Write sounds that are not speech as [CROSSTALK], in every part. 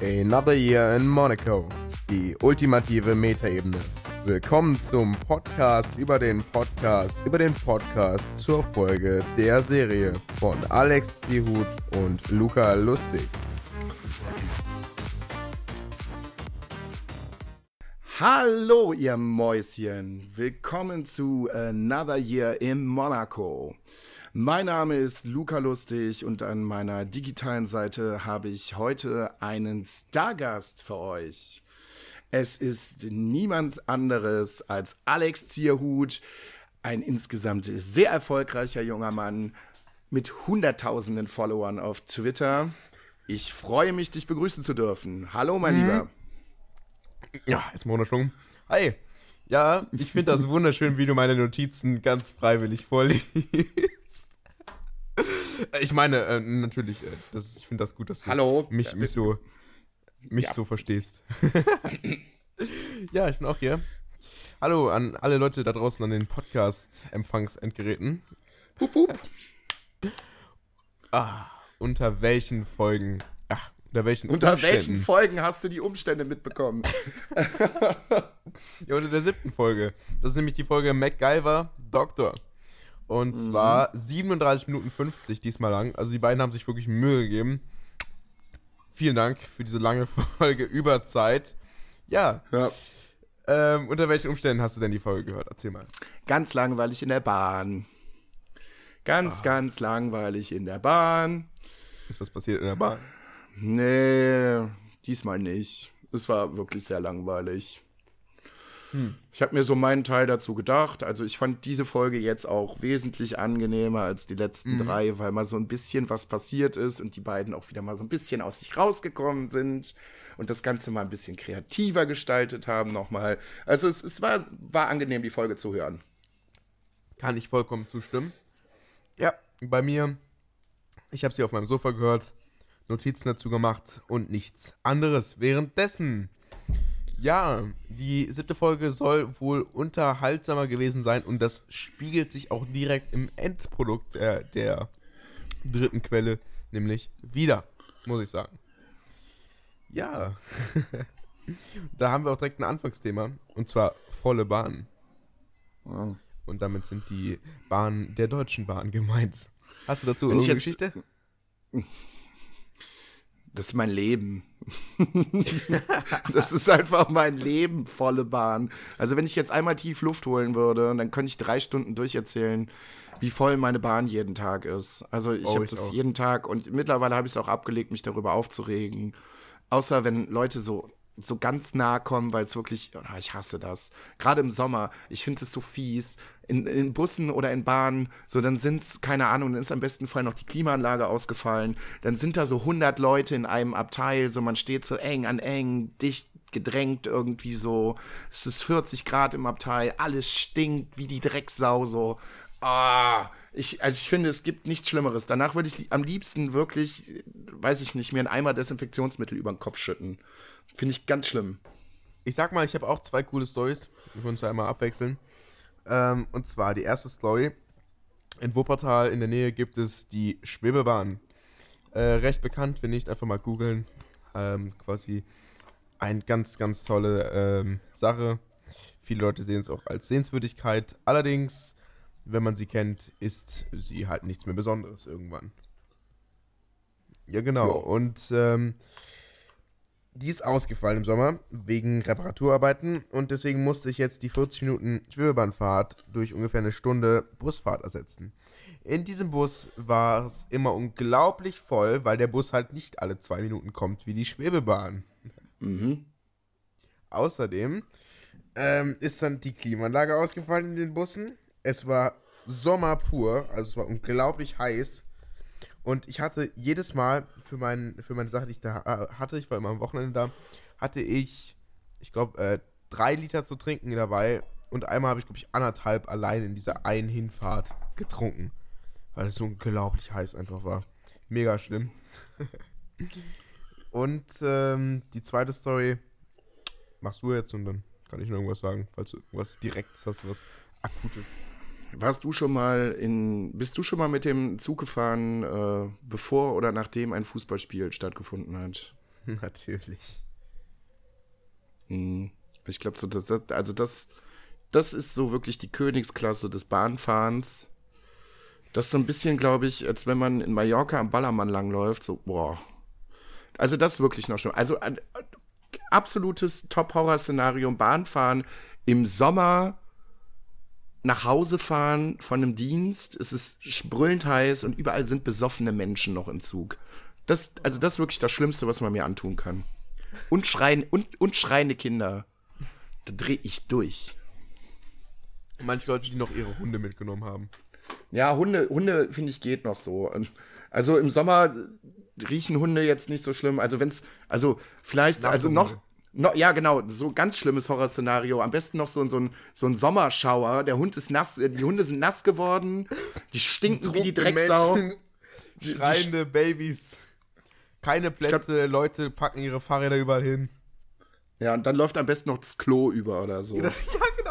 Another Year in Monaco. Die ultimative Metaebene. Willkommen zum Podcast über den Podcast über den Podcast zur Folge der Serie von Alex Zihut und Luca Lustig. Hallo, ihr Mäuschen. Willkommen zu Another Year in Monaco. Mein Name ist Luca Lustig und an meiner digitalen Seite habe ich heute einen Stargast für euch. Es ist niemand anderes als Alex Zierhut, ein insgesamt sehr erfolgreicher junger Mann mit hunderttausenden Followern auf Twitter. Ich freue mich, dich begrüßen zu dürfen. Hallo, mein mhm. Lieber. Ja, ist wunderschön. Hi. Ja, ich finde das wunderschön, wie du meine Notizen ganz freiwillig vorliest. Ich meine, äh, natürlich, äh, das, ich finde das gut, dass du Hallo. mich, mich so mich ja. so verstehst. ja, ich bin auch hier. Hallo an alle Leute da draußen an den Podcast-Empfangsendgeräten. Pup, pup. Ah, unter welchen Folgen? Unter welchen Unter Umständen? welchen Folgen hast du die Umstände mitbekommen? ja, unter der siebten Folge. Das ist nämlich die Folge MacGyver Doktor. Und mhm. zwar 37 Minuten 50 diesmal lang. Also die beiden haben sich wirklich Mühe gegeben. Vielen Dank für diese lange [LAUGHS] Folge über Zeit. Ja. ja. Ähm, unter welchen Umständen hast du denn die Folge gehört? Erzähl mal. Ganz langweilig in der Bahn. Ganz, ah. ganz langweilig in der Bahn. Ist was passiert in der Bahn? Nee, diesmal nicht. Es war wirklich sehr langweilig. Hm. Ich habe mir so meinen Teil dazu gedacht. Also ich fand diese Folge jetzt auch wesentlich angenehmer als die letzten mhm. drei, weil mal so ein bisschen was passiert ist und die beiden auch wieder mal so ein bisschen aus sich rausgekommen sind und das Ganze mal ein bisschen kreativer gestaltet haben nochmal. Also es, es war, war angenehm, die Folge zu hören. Kann ich vollkommen zustimmen. Ja, bei mir, ich habe sie auf meinem Sofa gehört, Notizen dazu gemacht und nichts anderes. Währenddessen ja, die siebte Folge soll wohl unterhaltsamer gewesen sein und das spiegelt sich auch direkt im Endprodukt der, der dritten Quelle, nämlich wieder, muss ich sagen. Ja, [LAUGHS] da haben wir auch direkt ein Anfangsthema und zwar volle Bahn. Wow. Und damit sind die Bahnen der Deutschen Bahn gemeint. Hast du dazu irgendeine Geschichte? [LAUGHS] Das ist mein Leben. das ist einfach mein Leben, volle Bahn. Also wenn ich jetzt einmal tief Luft holen würde, dann könnte ich drei Stunden durcherzählen, wie voll meine Bahn jeden Tag ist. Also ich oh, habe das auch. jeden Tag und mittlerweile habe ich es auch abgelegt, mich darüber aufzuregen. Außer wenn Leute so so ganz nah kommen, weil es wirklich, oh, ich hasse das. Gerade im Sommer, ich finde es so fies. In, in, Bussen oder in Bahnen, so dann sind es, keine Ahnung, dann ist am besten Fall noch die Klimaanlage ausgefallen. Dann sind da so 100 Leute in einem Abteil, so man steht so eng an eng, dicht gedrängt irgendwie so. Es ist 40 Grad im Abteil, alles stinkt wie die Drecksau so. Ah, ich, also ich finde, es gibt nichts Schlimmeres. Danach würde ich am liebsten wirklich, weiß ich nicht, mir einen Eimer Desinfektionsmittel über den Kopf schütten. Finde ich ganz schlimm. Ich sag mal, ich habe auch zwei coole Stories. Wir können uns ja einmal abwechseln. Ähm, und zwar die erste Story. In Wuppertal in der Nähe gibt es die Schwebebahn. Äh, recht bekannt, wenn nicht, einfach mal googeln. Ähm, quasi eine ganz, ganz tolle ähm, Sache. Viele Leute sehen es auch als Sehenswürdigkeit. Allerdings, wenn man sie kennt, ist sie halt nichts mehr Besonderes irgendwann. Ja, genau. Und ähm, die ist ausgefallen im Sommer wegen Reparaturarbeiten und deswegen musste ich jetzt die 40 Minuten Schwebebahnfahrt durch ungefähr eine Stunde Busfahrt ersetzen. In diesem Bus war es immer unglaublich voll, weil der Bus halt nicht alle zwei Minuten kommt wie die Schwebebahn. Mhm. Außerdem ähm, ist dann die Klimaanlage ausgefallen in den Bussen. Es war Sommer pur, also es war unglaublich heiß. Und ich hatte jedes Mal für, mein, für meine Sache, die ich da äh, hatte, ich war immer am Wochenende da, hatte ich, ich glaube, äh, drei Liter zu trinken dabei. Und einmal habe ich, glaube ich, anderthalb allein in dieser einen Hinfahrt getrunken. Weil es so unglaublich heiß einfach war. Mega schlimm. [LAUGHS] und ähm, die zweite Story machst du jetzt und dann kann ich noch irgendwas sagen, falls du irgendwas Direktes hast, was Akutes. Warst du schon mal in, bist du schon mal mit dem Zug gefahren, äh, bevor oder nachdem ein Fußballspiel stattgefunden hat? [LAUGHS] Natürlich. Hm. Ich glaube, so, das, das, also das, das ist so wirklich die Königsklasse des Bahnfahrens. Das ist so ein bisschen, glaube ich, als wenn man in Mallorca am Ballermann langläuft, so, boah. Also das ist wirklich noch schlimm. Also ein, absolutes Top-Horror-Szenario, Bahnfahren im Sommer nach Hause fahren von einem Dienst, es ist sprüllend heiß und überall sind besoffene Menschen noch im Zug. Das, also das ist wirklich das Schlimmste, was man mir antun kann. Und, schreien, und, und schreiende Kinder. Da drehe ich durch. Manche Leute, die noch ihre Hunde mitgenommen haben. Ja, Hunde, Hunde finde ich geht noch so. Also im Sommer riechen Hunde jetzt nicht so schlimm. Also wenn es, also vielleicht, Nasse also noch, No, ja, genau, so ganz schlimmes Horrorszenario. Am besten noch so, so, ein, so ein Sommerschauer. Der Hund ist nass, die Hunde sind nass geworden. Die stinken wie die Drecksau. Menschen, schreiende die, Babys. Keine Plätze, glaub, Leute packen ihre Fahrräder überall hin. Ja, und dann läuft am besten noch das Klo über oder so. [LAUGHS] ja,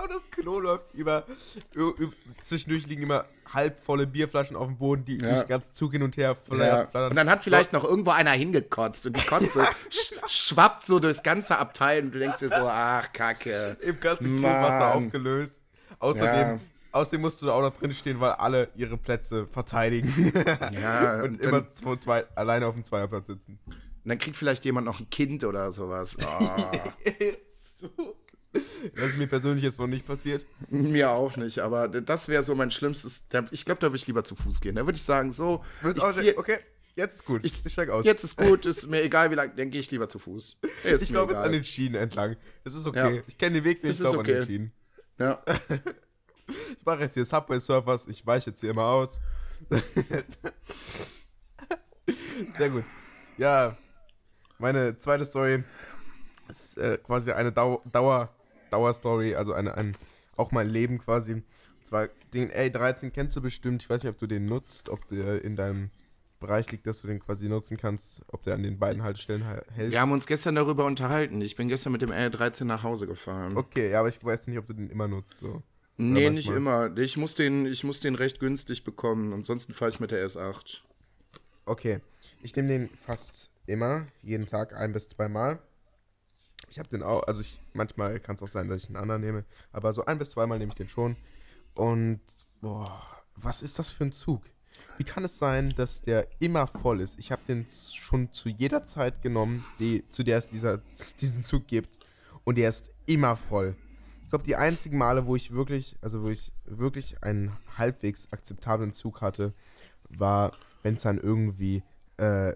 genau, das Klo läuft über. über zwischendurch liegen immer halbvolle Bierflaschen auf dem Boden, die ja. ganzen Zug hin und her flattern. Ja. Und dann hat vielleicht noch irgendwo einer hingekotzt und die Kotze [LAUGHS] sch schwappt so durchs ganze Abteil und du denkst dir so, ach, Kacke. Im ganzen Klowasser aufgelöst. Außerdem, ja. außerdem musst du da auch noch drin stehen, weil alle ihre Plätze verteidigen. [LAUGHS] Ja. [LAUGHS] und, und immer zwei, zwei, alleine auf dem Zweierplatz sitzen. Und dann kriegt vielleicht jemand noch ein Kind oder sowas. Oh. Das ist mir persönlich jetzt noch nicht passiert. Mir auch nicht, aber das wäre so mein schlimmstes. Ich glaube, da würde ich lieber zu Fuß gehen. Da würde ich sagen, so. Ich zieh, okay, jetzt ist gut. Ich, ich steig aus. Jetzt ist gut, ist mir egal, wie lange, dann gehe ich lieber zu Fuß. Ist ich glaube jetzt an den Schienen entlang. Das ist okay. Ja. Ich kenne den Weg nicht, ich glaube okay. an den Schienen. Ja. [LAUGHS] ich mache jetzt hier Subway Surfers, ich weiche jetzt hier immer aus. [LAUGHS] Sehr gut. Ja, meine zweite Story ist äh, quasi eine Dau Dauer Dauerstory, also eine, ein, auch mein Leben quasi. Und zwar den A13 kennst du bestimmt. Ich weiß nicht, ob du den nutzt, ob der in deinem Bereich liegt, dass du den quasi nutzen kannst, ob der an den beiden Haltestellen hält. Wir haben uns gestern darüber unterhalten. Ich bin gestern mit dem A13 nach Hause gefahren. Okay, ja, aber ich weiß nicht, ob du den immer nutzt. So. Nee, nicht immer. Ich muss, den, ich muss den recht günstig bekommen. Ansonsten fahre ich mit der S8. Okay. Ich nehme den fast immer, jeden Tag ein bis zweimal. Ich habe den auch, also ich, manchmal kann es auch sein, dass ich einen anderen nehme, aber so ein bis zweimal nehme ich den schon. Und, boah, was ist das für ein Zug? Wie kann es sein, dass der immer voll ist? Ich habe den schon zu jeder Zeit genommen, die, zu der es dieser, [LAUGHS] diesen Zug gibt. Und der ist immer voll. Ich glaube, die einzigen Male, wo ich wirklich, also wo ich wirklich einen halbwegs akzeptablen Zug hatte, war, wenn es dann irgendwie äh,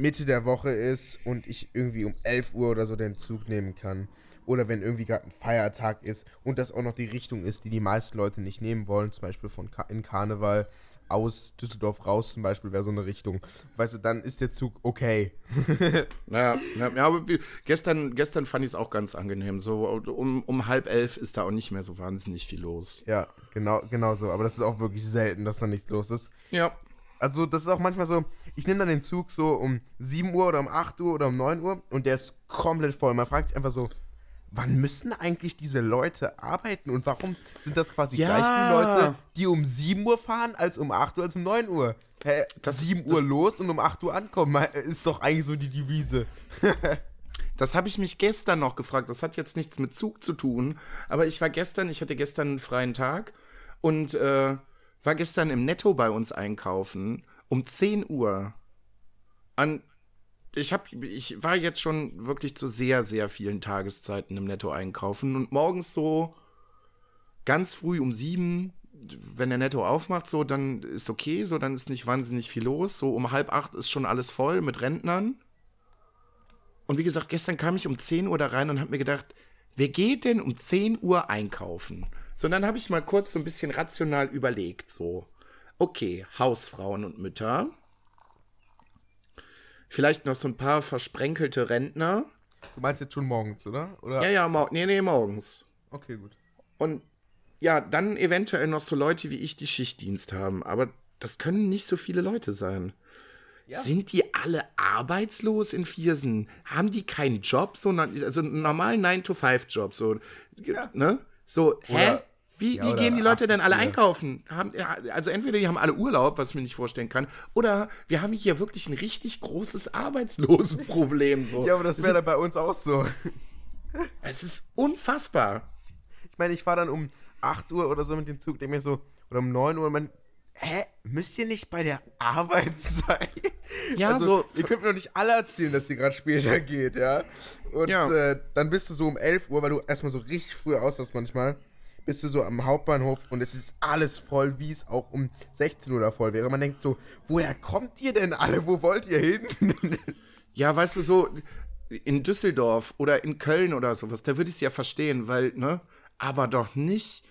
Mitte der Woche ist und ich irgendwie um 11 Uhr oder so den Zug nehmen kann. Oder wenn irgendwie gerade ein Feiertag ist und das auch noch die Richtung ist, die die meisten Leute nicht nehmen wollen, zum Beispiel von Ka in Karneval aus Düsseldorf raus zum Beispiel wäre so eine Richtung. Weißt du, dann ist der Zug okay. [LAUGHS] naja, ja, aber wie, gestern, gestern fand ich es auch ganz angenehm. So um, um halb elf ist da auch nicht mehr so wahnsinnig viel los. Ja, genau, genau so. Aber das ist auch wirklich selten, dass da nichts los ist. Ja. Also, das ist auch manchmal so, ich nehme dann den Zug so um 7 Uhr oder um 8 Uhr oder um 9 Uhr und der ist komplett voll. Man fragt sich einfach so, wann müssen eigentlich diese Leute arbeiten und warum sind das quasi ja. gleich viele Leute, die um 7 Uhr fahren, als um 8 Uhr, als um 9 Uhr? Hä, das, 7 Uhr los und um 8 Uhr ankommen, ist doch eigentlich so die Devise. [LAUGHS] Das habe ich mich gestern noch gefragt. Das hat jetzt nichts mit Zug zu tun. Aber ich war gestern, ich hatte gestern einen freien Tag und äh, war gestern im Netto bei uns einkaufen um 10 Uhr. An ich hab, ich war jetzt schon wirklich zu sehr, sehr vielen Tageszeiten im Netto einkaufen und morgens so ganz früh um sieben, wenn der Netto aufmacht, so, dann ist okay, so, dann ist nicht wahnsinnig viel los. So um halb acht ist schon alles voll mit Rentnern. Und wie gesagt, gestern kam ich um 10 Uhr da rein und hab mir gedacht, wer geht denn um 10 Uhr einkaufen? So, dann habe ich mal kurz so ein bisschen rational überlegt, so. Okay, Hausfrauen und Mütter. Vielleicht noch so ein paar versprenkelte Rentner. Du meinst jetzt schon morgens, oder? oder? Ja, ja, mor nee, nee, morgens. Okay, gut. Und ja, dann eventuell noch so Leute wie ich, die Schichtdienst haben. Aber das können nicht so viele Leute sein. Ja. Sind die alle arbeitslos in Viersen? Haben die keinen Job? So, also einen normalen 9-to-5-Job? So, ja. ne? So, hä? Oder Wie, ja, wie gehen die Leute denn alle einkaufen? Haben, also entweder die haben alle Urlaub, was ich mir nicht vorstellen kann, oder wir haben hier wirklich ein richtig großes Arbeitslosenproblem. So. ja, aber das wäre bei uns auch so. Es ist unfassbar. Ich meine, ich fahre dann um 8 Uhr oder so mit dem Zug, denke mir so, oder um 9 Uhr, man, hä, müsst ihr nicht bei der Arbeit [LAUGHS] sein? Ja, also, so. Ihr könnt mir doch nicht alle erzählen, dass ihr gerade später geht, ja? Und ja. Äh, dann bist du so um 11 Uhr, weil du erstmal so richtig früh aus hast manchmal bist du so am Hauptbahnhof und es ist alles voll, wie es auch um 16 Uhr da voll wäre. Man denkt so, woher kommt ihr denn alle? Wo wollt ihr hin? [LAUGHS] ja, weißt du, so in Düsseldorf oder in Köln oder sowas, da würde ich es ja verstehen, weil, ne, aber doch nicht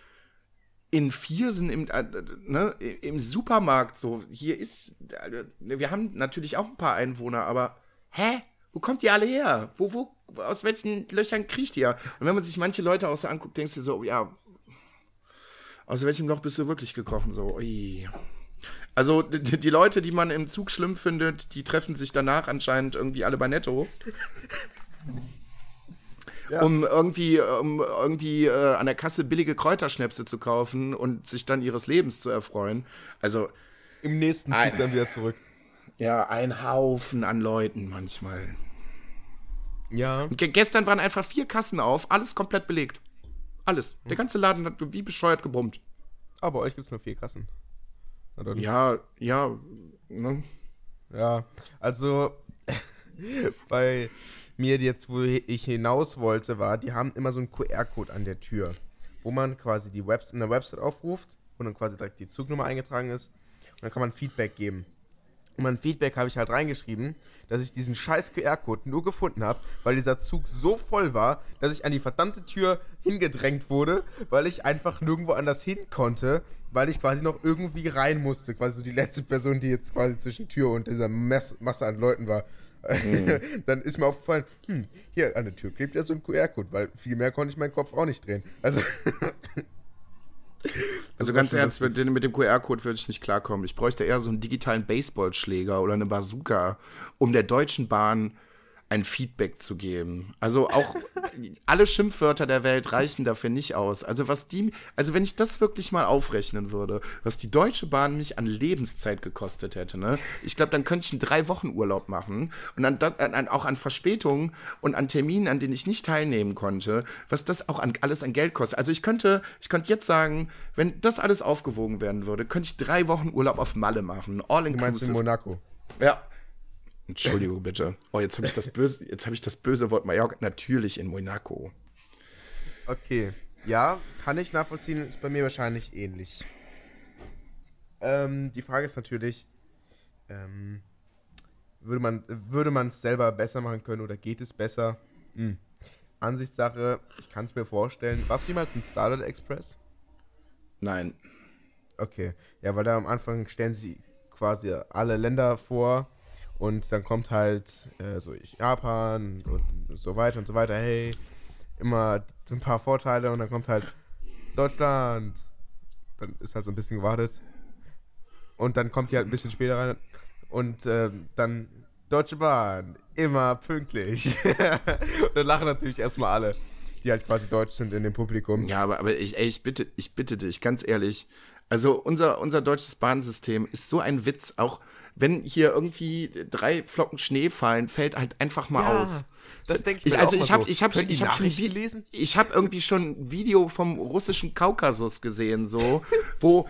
in Viersen im, äh, ne, im Supermarkt so. Hier ist, äh, wir haben natürlich auch ein paar Einwohner, aber hä? Wo kommt ihr alle her? Wo, wo, aus welchen Löchern kriecht ihr? Und wenn man sich manche Leute auch so anguckt, denkst du so, ja, aus welchem Loch bist du wirklich gekrochen? So, ui. Also die, Leute, die man im Zug schlimm findet, die treffen sich danach anscheinend irgendwie alle bei Netto. Ja. Um irgendwie, um irgendwie äh, an der Kasse billige Kräuterschnäpse zu kaufen und sich dann ihres Lebens zu erfreuen. Also. Im nächsten Zug ein, dann wieder zurück. Ja, ein Haufen an Leuten manchmal. Ja. Und gestern waren einfach vier Kassen auf, alles komplett belegt. Alles. Der ganze Laden hat wie bescheuert gebrummt. Aber bei euch gibt es nur vier Kassen. Ja, ja. Ne? Ja, also [LAUGHS] bei mir jetzt, wo ich hinaus wollte, war, die haben immer so einen QR-Code an der Tür, wo man quasi die Webs in der Website aufruft und dann quasi direkt die Zugnummer eingetragen ist und dann kann man Feedback geben. Und mein Feedback habe ich halt reingeschrieben, dass ich diesen scheiß QR-Code nur gefunden habe, weil dieser Zug so voll war, dass ich an die verdammte Tür hingedrängt wurde, weil ich einfach nirgendwo anders hin konnte, weil ich quasi noch irgendwie rein musste. Quasi so die letzte Person, die jetzt quasi zwischen Tür und dieser Masse an Leuten war. Mhm. [LAUGHS] Dann ist mir aufgefallen, hm, hier an der Tür klebt ja so ein QR-Code, weil viel mehr konnte ich meinen Kopf auch nicht drehen. Also. [LAUGHS] Also ganz ernst, mit, mit dem QR-Code würde ich nicht klarkommen. Ich bräuchte eher so einen digitalen Baseballschläger oder eine Bazooka, um der Deutschen Bahn ein Feedback zu geben. Also auch [LAUGHS] alle Schimpfwörter der Welt reichen dafür nicht aus. Also was die, also wenn ich das wirklich mal aufrechnen würde, was die Deutsche Bahn mich an Lebenszeit gekostet hätte, ne? Ich glaube, dann könnte ich einen drei Wochen Urlaub machen und dann, dann auch an Verspätungen und an Terminen, an denen ich nicht teilnehmen konnte, was das auch an, alles an Geld kostet. Also ich könnte, ich könnte jetzt sagen, wenn das alles aufgewogen werden würde, könnte ich drei Wochen Urlaub auf Malle machen, all inclusive. Du meinst in Monaco? Ja, Entschuldigung bitte. Oh, jetzt habe ich das böse, jetzt habe ich das böse Wort Mallorca. Natürlich in Monaco. Okay. Ja, kann ich nachvollziehen, ist bei mir wahrscheinlich ähnlich. Ähm, die Frage ist natürlich, ähm, würde man würde man es selber besser machen können oder geht es besser? Hm. Ansichtssache, ich kann es mir vorstellen. Warst du jemals in Starlight Express? Nein. Okay. Ja, weil da am Anfang stellen sie quasi alle Länder vor und dann kommt halt äh, so Japan und so weiter und so weiter. Hey, immer ein paar Vorteile und dann kommt halt Deutschland. Dann ist halt so ein bisschen gewartet. Und dann kommt die halt ein bisschen später rein. Und äh, dann Deutsche Bahn, immer pünktlich. und [LAUGHS] dann lachen natürlich erstmal alle, die halt quasi deutsch sind in dem Publikum. Ja, aber, aber ich, ey, ich bitte, ich bitte dich, ganz ehrlich. Also unser, unser deutsches Bahnsystem ist so ein Witz, auch wenn hier irgendwie drei Flocken Schnee fallen, fällt halt einfach mal ja, aus. Das denke ich, ich Also ich habe so. ich habe ich habe schon gelesen. Ich habe irgendwie schon ein Video vom russischen Kaukasus gesehen, so [LAUGHS] wo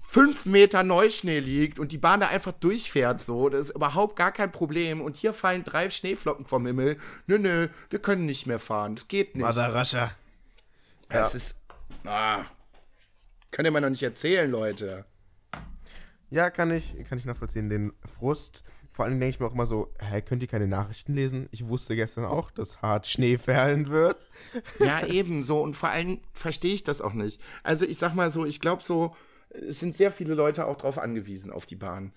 fünf Meter Neuschnee liegt und die Bahn da einfach durchfährt, so. Das ist überhaupt gar kein Problem. Und hier fallen drei Schneeflocken vom Himmel. Nö, nö, wir können nicht mehr fahren. Das geht nicht. Mother Russia. Das ja. ist. Ah. Könnt ihr mir noch nicht erzählen, Leute. Ja, kann ich, kann ich nachvollziehen, den Frust. Vor allem denke ich mir auch immer so, hä, könnt ihr keine Nachrichten lesen? Ich wusste gestern auch, dass hart Schnee fallen wird. Ja, ebenso. Und vor allem verstehe ich das auch nicht. Also ich sag mal so, ich glaube so, es sind sehr viele Leute auch drauf angewiesen, auf die Bahn.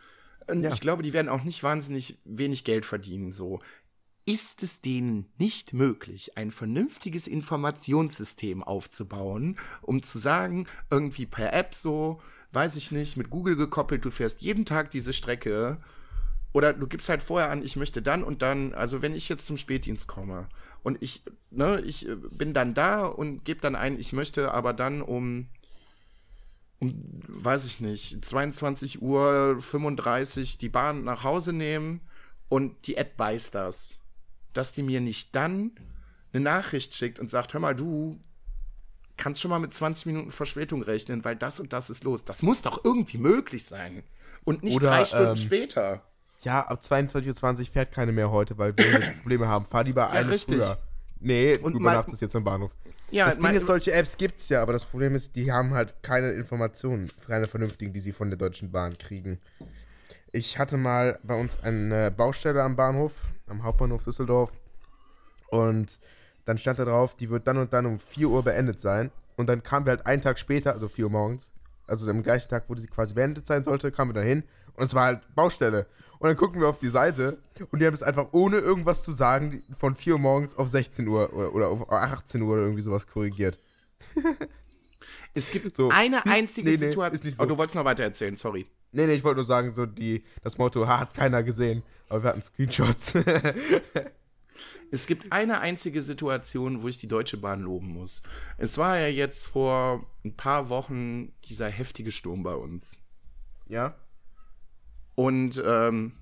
Und ja. ich glaube, die werden auch nicht wahnsinnig wenig Geld verdienen, so. Ist es denen nicht möglich, ein vernünftiges Informationssystem aufzubauen, um zu sagen, irgendwie per App so, weiß ich nicht, mit Google gekoppelt, du fährst jeden Tag diese Strecke oder du gibst halt vorher an, ich möchte dann und dann, also wenn ich jetzt zum Spätdienst komme und ich, ne, ich bin dann da und gebe dann ein, ich möchte aber dann um um, weiß ich nicht, 22 Uhr 35 die Bahn nach Hause nehmen und die App weiß das. Dass die mir nicht dann eine Nachricht schickt und sagt, hör mal, du kannst schon mal mit 20 Minuten Verspätung rechnen, weil das und das ist los. Das muss doch irgendwie möglich sein. Und nicht Oder, drei Stunden ähm, später. Ja, ab 22.20 Uhr fährt keine mehr heute, weil wir [CLEARS THROAT] Probleme haben. Fahr lieber eine ja, richtig. früher. Nee, und du übernachtest jetzt am Bahnhof. Ja, das Ding ist, solche Apps gibt es ja, aber das Problem ist, die haben halt keine Informationen, keine vernünftigen, die sie von der Deutschen Bahn kriegen. Ich hatte mal bei uns eine Baustelle am Bahnhof, am Hauptbahnhof Düsseldorf. Und dann stand da drauf, die wird dann und dann um 4 Uhr beendet sein. Und dann kamen wir halt einen Tag später, also 4 Uhr morgens, also am gleichen Tag, wo sie quasi beendet sein sollte, kamen wir da hin. Und es war halt Baustelle. Und dann gucken wir auf die Seite und die haben es einfach ohne irgendwas zu sagen von 4 Uhr morgens auf 16 Uhr oder, oder auf 18 Uhr oder irgendwie sowas korrigiert. [LAUGHS] es gibt so. eine einzige nee, nee, Situation. So. Oh, du wolltest noch weiter erzählen, sorry. Nee, nee, ich wollte nur sagen, so die, das Motto hat keiner gesehen, aber wir hatten Screenshots. [LAUGHS] es gibt eine einzige Situation, wo ich die Deutsche Bahn loben muss. Es war ja jetzt vor ein paar Wochen dieser heftige Sturm bei uns. Ja. Und ähm,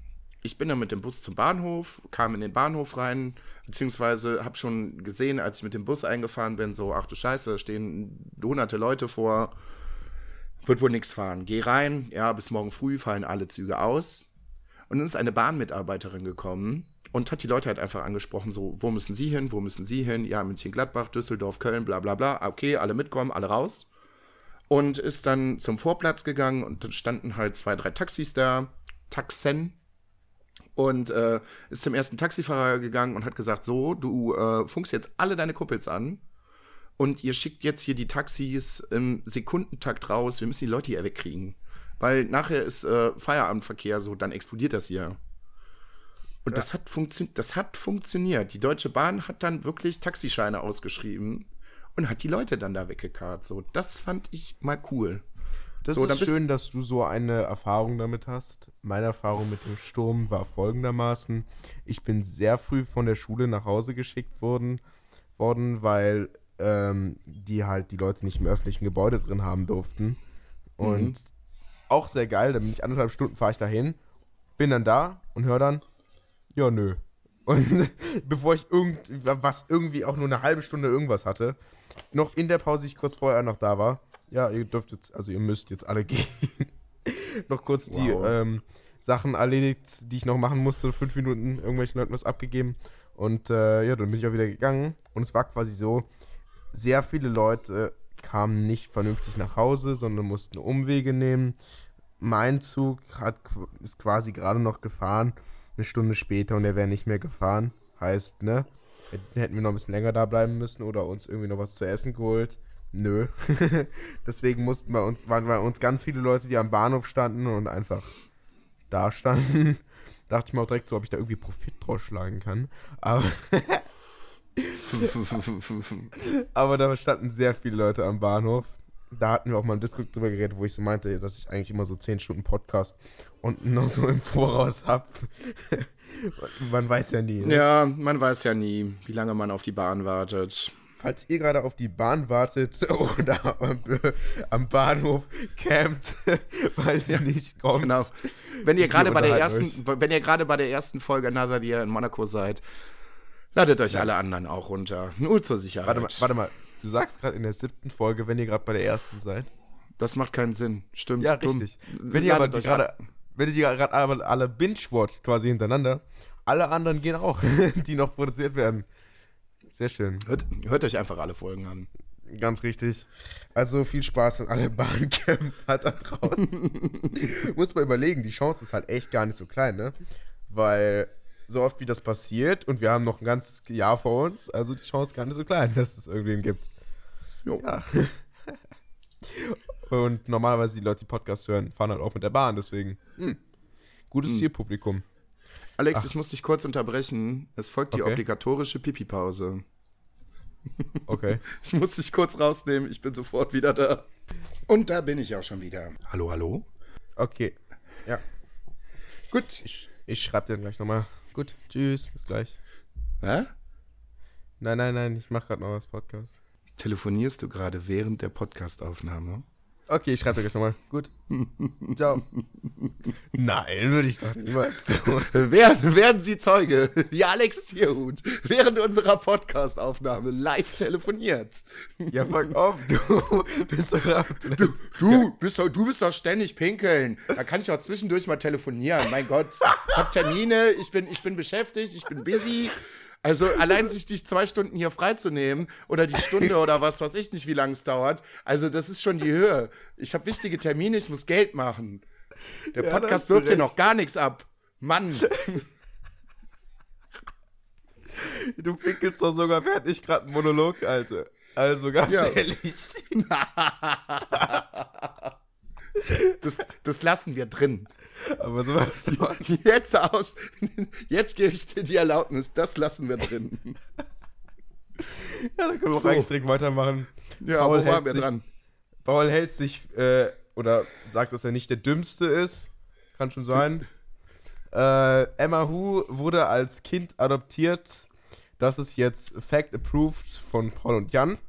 ich bin dann mit dem Bus zum Bahnhof, kam in den Bahnhof rein, beziehungsweise habe schon gesehen, als ich mit dem Bus eingefahren bin, so, ach du Scheiße, da stehen hunderte Leute vor, wird wohl nichts fahren. Geh rein, ja, bis morgen früh fallen alle Züge aus. Und dann ist eine Bahnmitarbeiterin gekommen und hat die Leute halt einfach angesprochen, so, wo müssen sie hin, wo müssen sie hin? Ja, München, Gladbach, Düsseldorf, Köln, bla bla bla. Okay, alle mitkommen, alle raus. Und ist dann zum Vorplatz gegangen und dann standen halt zwei, drei Taxis da Taxen und äh, ist zum ersten Taxifahrer gegangen und hat gesagt, so, du äh, funkst jetzt alle deine Kuppels an und ihr schickt jetzt hier die Taxis im Sekundentakt raus, wir müssen die Leute hier wegkriegen. Weil nachher ist äh, Feierabendverkehr so, dann explodiert das hier. Und ja. das, hat das hat funktioniert. Die Deutsche Bahn hat dann wirklich Taxischeine ausgeschrieben und hat die Leute dann da weggekarrt. So, das fand ich mal cool. Das so, ist schön, dass du so eine Erfahrung damit hast. Meine Erfahrung mit dem Sturm war folgendermaßen. Ich bin sehr früh von der Schule nach Hause geschickt worden, worden weil ähm, die halt die Leute nicht im öffentlichen Gebäude drin haben durften. Und mhm. auch sehr geil, dann bin ich anderthalb Stunden, fahre ich dahin, bin dann da und höre dann, ja, nö. Und [LAUGHS] bevor ich irgendwas irgendwie auch nur eine halbe Stunde irgendwas hatte, noch in der Pause, ich kurz vorher noch da war, ja, ihr dürft jetzt, also ihr müsst jetzt alle [LAUGHS] gehen. noch kurz wow. die ähm, Sachen erledigt, die ich noch machen musste, fünf Minuten irgendwelchen Leuten was abgegeben. Und äh, ja, dann bin ich auch wieder gegangen. Und es war quasi so, sehr viele Leute kamen nicht vernünftig nach Hause, sondern mussten Umwege nehmen. Mein Zug hat, ist quasi gerade noch gefahren, eine Stunde später und er wäre nicht mehr gefahren. Heißt, ne, hätten wir noch ein bisschen länger da bleiben müssen oder uns irgendwie noch was zu essen geholt. Nö. [LAUGHS] Deswegen mussten bei uns, waren bei uns ganz viele Leute, die am Bahnhof standen und einfach da standen. [LAUGHS] Dachte ich mir auch direkt so, ob ich da irgendwie Profit draus schlagen kann. Aber, [LAUGHS] [LAUGHS] Aber da standen sehr viele Leute am Bahnhof. Da hatten wir auch mal im Discord drüber geredet, wo ich so meinte, dass ich eigentlich immer so 10 Stunden Podcast und noch so im Voraus habe. [LAUGHS] man weiß ja nie. Ne? Ja, man weiß ja nie, wie lange man auf die Bahn wartet falls ihr gerade auf die Bahn wartet [LAUGHS] oder am, Bahnhof campt, weil sie ja, nicht kommt. Genau. Wenn ihr gerade bei der ersten, euch. wenn ihr gerade bei der ersten Folge Nasadir in Monaco seid, ladet euch ja. alle anderen auch runter. Nur zur Sicherheit. Warte mal, warte mal. Du sagst gerade in der siebten Folge, wenn ihr gerade bei der ersten seid. Das macht keinen Sinn. Stimmt. Ja, richtig. Wenn ihr aber gerade, wenn ihr die gerade alle binge-watcht quasi hintereinander, alle anderen gehen auch, [LAUGHS] die noch produziert werden. Sehr schön. Hört, hört, euch einfach alle Folgen an. Ganz richtig. Also viel Spaß an alle Bahncamper [LAUGHS] da draußen. [LAUGHS] Muss man überlegen, die Chance ist halt echt gar nicht so klein, ne? Weil so oft wie das passiert und wir haben noch ein ganzes Jahr vor uns, also die Chance ist gar nicht so klein, [LAUGHS] dass es irgendwen gibt. Jo. Ja. [LAUGHS] und normalerweise die Leute, die Podcast hören, fahren halt auch mit der Bahn, deswegen hm, gutes hm. Zielpublikum. Alex, Ach. ich muss dich kurz unterbrechen. Es folgt die okay. obligatorische Pipi-Pause. Okay. [LAUGHS] Ich muss dich kurz rausnehmen, ich bin sofort wieder da. Und da bin ich auch schon wieder. Hallo, hallo? Okay. Ja. Gut. Ich, ich schreibe dir gleich nochmal. Gut, tschüss, bis gleich. Hä? Nein, nein, nein, ich mache gerade noch was Podcast. Telefonierst du gerade während der Podcastaufnahme? Okay, ich schreibe dir gleich nochmal. Gut. [LAUGHS] Ciao. Nein, würde ich doch niemals tun. [LAUGHS] Werden, werden Sie Zeuge, wie Alex Zierhut während unserer Podcast-Aufnahme live telefoniert. Ja, fuck off, du [LAUGHS] bist doch du, du, bist doch, du bist doch ständig pinkeln. Da kann ich auch zwischendurch mal telefonieren. Mein Gott, ich habe Termine, ich bin, ich bin beschäftigt, ich bin busy. Also allein sich die zwei Stunden hier freizunehmen oder die Stunde oder was weiß ich nicht, wie lange es dauert. Also das ist schon die Höhe. Ich habe wichtige Termine, ich muss Geld machen. Der ja, Podcast wirft hier noch gar nichts ab. Mann. [LAUGHS] Du pinkelst doch sogar ich gerade einen Monolog, Alter. Also ganz ja. ehrlich. [LAUGHS] Das, das lassen wir drin. Aber sowas. [LAUGHS] Jetzt aus. [LAUGHS] Jetzt gebe ich dir die Erlaubnis. Das lassen wir drin. Ja, dann können wir so. auch eigentlich direkt weitermachen. Ja, Paul wo waren wir sich, dran? Paul hält sich, äh, oder sagt, dass er nicht der Dümmste ist. Kann schon sein. äh, Emma Hu wurde als Kind adoptiert. Das ist jetzt Fact Approved von Paul und Jan.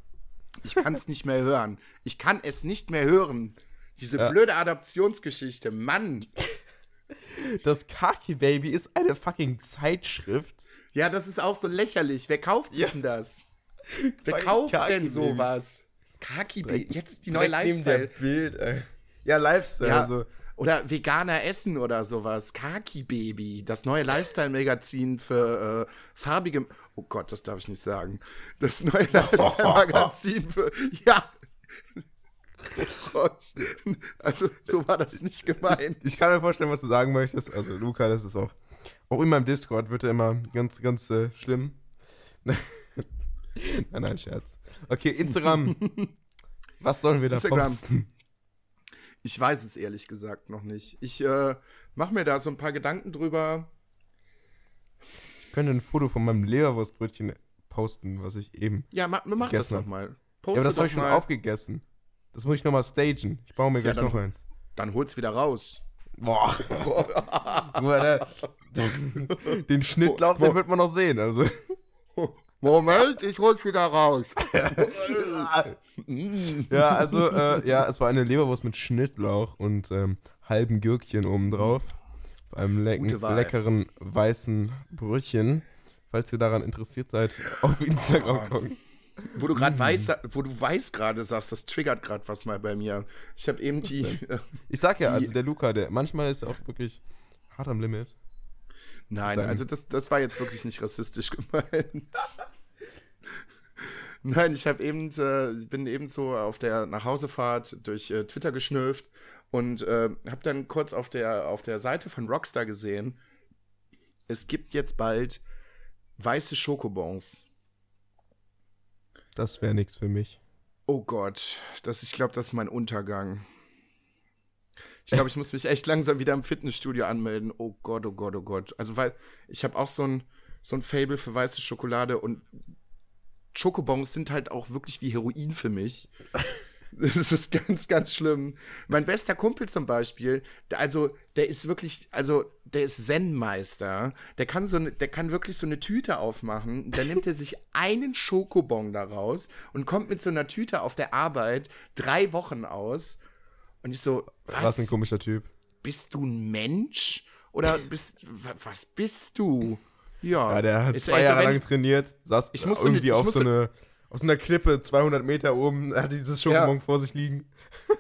Ich kann es nicht mehr hören. Ich kann es nicht mehr hören. Diese ja. blöde Adoptionsgeschichte, Mann. Das Kaki Baby ist eine fucking Zeitschrift. Ja, das ist auch so lächerlich. Wer kauft sich ja. denn das? [LAUGHS] Wer kauft Kaki denn sowas? Kaki Baby, jetzt die neue Lifestyle. Bild, ey. Ja, Lifestyle. Ja. Also. Oder veganer Essen oder sowas. Kaki Baby, das neue Lifestyle-Magazin für äh, farbige. Oh Gott, das darf ich nicht sagen. Das neue [LAUGHS] Lifestyle-Magazin für. Ja, Gott. Also, so war das nicht gemeint. Ich, ich, kann mir vorstellen, was du sagen möchtest. Also, Luca, das ist auch. Auch in meinem Discord wird er immer ganz, ganz äh, schlimm. [LAUGHS] nein, nein, Scherz. Okay, Instagram. [LAUGHS] was sollen wir da Instagram. posten? Ich weiß es ehrlich gesagt noch nicht. Ich äh, mache mir da so ein paar Gedanken drüber. Ich könnte ein Foto von meinem Leberwurstbrötchen posten, was ich eben. Ja, mach, mach das doch mal. ja, aber das habe ich schon aufgegessen. Das muss ich nochmal stagen. Ich baue mir gleich ja, noch eins. Dann hol's wieder raus. Boah. [LAUGHS] Boah den Schnittlauch, den wird man noch sehen. Also. Moment, ich hol's wieder raus. [LAUGHS] ja, also, äh, ja, es war eine Leberwurst mit Schnittlauch und ähm, halben Gürkchen obendrauf. Auf einem lecken, leckeren weißen Brötchen. Falls ihr daran interessiert seid, auf Instagram gucken. Wo du gerade mm. weißt, wo du weißt gerade sagst, das triggert gerade was mal bei mir. Ich habe eben die. Äh, [LAUGHS] ich sag ja, also der Luca, der manchmal ist auch wirklich hart am Limit. Nein, also das, das war jetzt wirklich nicht rassistisch [LAUGHS] gemeint. [LAUGHS] Nein, ich habe eben, äh, bin eben so auf der Nachhausefahrt durch äh, Twitter geschnürft und äh, habe dann kurz auf der, auf der Seite von Rockstar gesehen, es gibt jetzt bald weiße Schokobons. Das wäre nichts für mich. Oh Gott, das, ich glaube, das ist mein Untergang. Ich glaube, ich muss mich echt langsam wieder im Fitnessstudio anmelden. Oh Gott, oh Gott, oh Gott. Also, weil ich habe auch so ein, so ein Fable für weiße Schokolade und Schokobons sind halt auch wirklich wie Heroin für mich. [LAUGHS] Das ist ganz, ganz schlimm. Mein bester Kumpel zum Beispiel, der, also der ist wirklich, also der ist Zen-Meister. Der kann so, der kann wirklich so eine Tüte aufmachen. Dann nimmt er sich [LAUGHS] einen Schokobon daraus und kommt mit so einer Tüte auf der Arbeit drei Wochen aus. Und ich so, was? Was ein komischer Typ. Bist du ein Mensch? Oder bist, was bist du? Ja, ja der hat zwei Jahre lang trainiert, saß ich irgendwie eine, ich auf so eine aus einer Klippe 200 Meter oben, [LAUGHS] hat dieses Schokobon ja. vor sich liegen. [LAUGHS]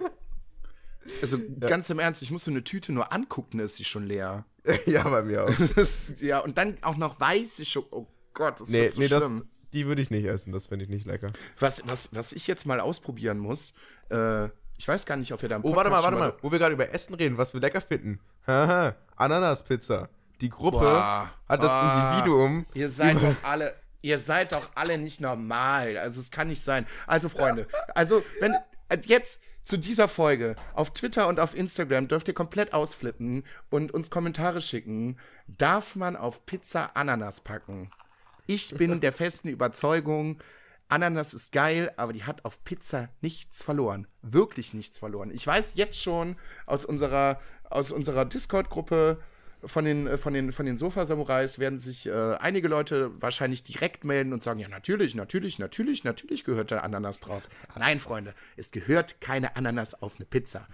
Also ja. ganz im Ernst, ich muss so eine Tüte nur angucken, ist sie schon leer. [LAUGHS] ja, bei mir auch. Das, ja, und dann auch noch weiße Schokolade. Oh Gott, das nee, ist so nee, schlimm. Das, die würde ich nicht essen, das finde ich nicht lecker. Was, was, was ich jetzt mal ausprobieren muss, äh, ich weiß gar nicht, ob wir da Oh, warte mal, warte mal, wo wir gerade über Essen reden, was wir lecker finden. Haha, Ananaspizza. Die Gruppe Boah, hat das boah. Individuum. Ihr seid doch alle, ihr seid doch alle nicht normal. Also es kann nicht sein. Also Freunde, also wenn äh, jetzt zu dieser Folge auf Twitter und auf Instagram dürft ihr komplett ausflippen und uns Kommentare schicken. Darf man auf Pizza Ananas packen? Ich bin der festen Überzeugung, Ananas ist geil, aber die hat auf Pizza nichts verloren. Wirklich nichts verloren. Ich weiß jetzt schon aus unserer, aus unserer Discord-Gruppe, von den, äh, von den, von den Sofa-Samurais werden sich äh, einige Leute wahrscheinlich direkt melden und sagen: Ja, natürlich, natürlich, natürlich, natürlich gehört da Ananas drauf. Nein, Freunde, es gehört keine Ananas auf eine Pizza.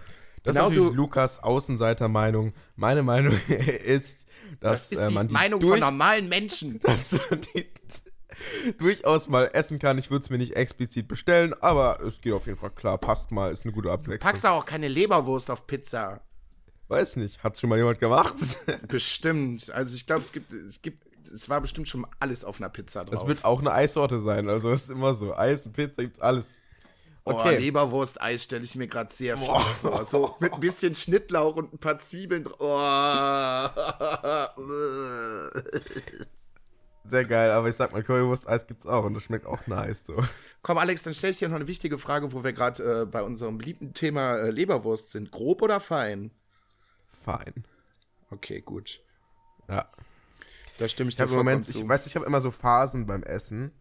Das Genauso, ist natürlich Lukas Außenseiter-Meinung. Meine Meinung [LAUGHS] ist, dass das ist äh, man die, die Meinung durch, von normalen Menschen. [LAUGHS] Dass die [LAUGHS] durchaus mal essen kann. Ich würde es mir nicht explizit bestellen, aber es geht auf jeden Fall klar. Passt mal, ist eine gute Abwechslung. Du packst da auch keine Leberwurst auf Pizza. Weiß nicht. Hat schon mal jemand gemacht? [LAUGHS] Bestimmt. Also ich glaube, es gibt, es gibt, es war bestimmt schon alles auf einer Pizza drauf. Es wird auch eine Eissorte sein. Also es ist immer so. Eis und Pizza gibt's alles. Okay. Oh, Leberwurst-Eis stelle ich mir gerade sehr Boah. vor. So mit ein bisschen Schnittlauch und ein paar Zwiebeln drauf. Oh. [LAUGHS] Sehr geil, aber ich sag mal, Currywurst-Eis gibt's auch und das schmeckt auch nice so. Komm, Alex, dann stelle ich dir noch eine wichtige Frage, wo wir gerade äh, bei unserem beliebten Thema äh, Leberwurst sind. Grob oder fein? Fein. Okay, gut. Ja. Da stimme ich, ich dir Moment, zu. Ich weiß, ich habe immer so Phasen beim Essen.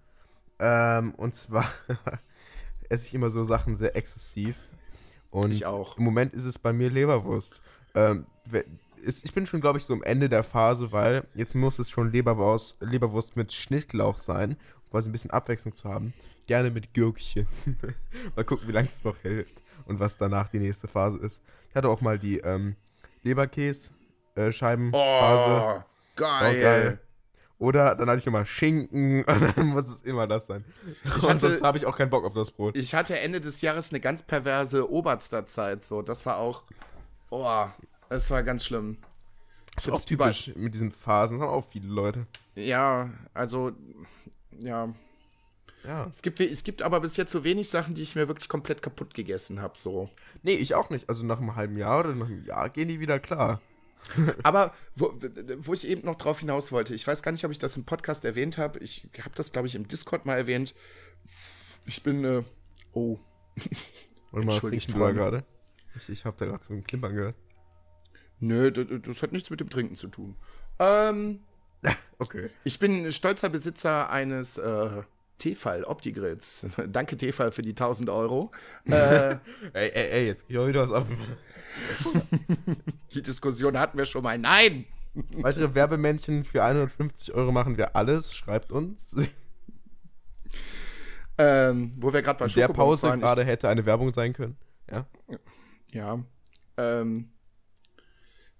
Ähm, und zwar [LAUGHS] esse ich immer so Sachen sehr exzessiv. Und ich auch. Im Moment ist es bei mir Leberwurst. Ähm, ist, ich bin schon, glaube ich, so am Ende der Phase, weil jetzt muss es schon Leberwurst, Leberwurst mit Schnittlauch sein, um quasi ein bisschen Abwechslung zu haben. Gerne mit Gürkchen. [LAUGHS] mal gucken, wie lange es noch hält und was danach die nächste Phase ist. Ich hatte auch mal die ähm, Leberkäse-Scheibenphase. oh, geil. geil. Oder dann hatte ich immer Schinken [LAUGHS] und dann muss es immer das sein. Ich und sonst habe ich auch keinen Bock auf das Brot. Ich hatte Ende des Jahres eine ganz perverse Oberster-Zeit. So, das war auch. Oh, es war ganz schlimm. Das ist auch typisch mit diesen Phasen. Das haben auch viele Leute. Ja, also, ja. Ja. Es gibt, es gibt aber bis jetzt so wenig Sachen, die ich mir wirklich komplett kaputt gegessen habe. So. Nee, ich auch nicht. Also nach einem halben Jahr oder nach einem Jahr gehen die wieder klar. [LAUGHS] aber wo, wo ich eben noch drauf hinaus wollte, ich weiß gar nicht, ob ich das im Podcast erwähnt habe. Ich habe das, glaube ich, im Discord mal erwähnt. Ich bin, äh, oh. [LAUGHS] Mal, was riechst du da gerade? Ich, ich habe da gerade so einen Klimpern gehört. Nö, das, das, hat nichts mit dem Trinken zu tun. Ähm, [LAUGHS] okay. Ich bin stolzer Besitzer eines äh, Tefal Opti-Grills. [LAUGHS] Danke, Tefal, für die 1000 Euro. [LAUGHS] Äh, ey, ey, ey, jetzt geh wieder was ab. [LAUGHS] die Diskussion hatten wir schon mal. Nein! Weitere Werbemännchen für 150 Euro machen wir alles. Schreibt uns. Ähm, wo wir gerade bei Der Pause gerade hätte eine Werbung sein können. Ja. Ja. Ähm,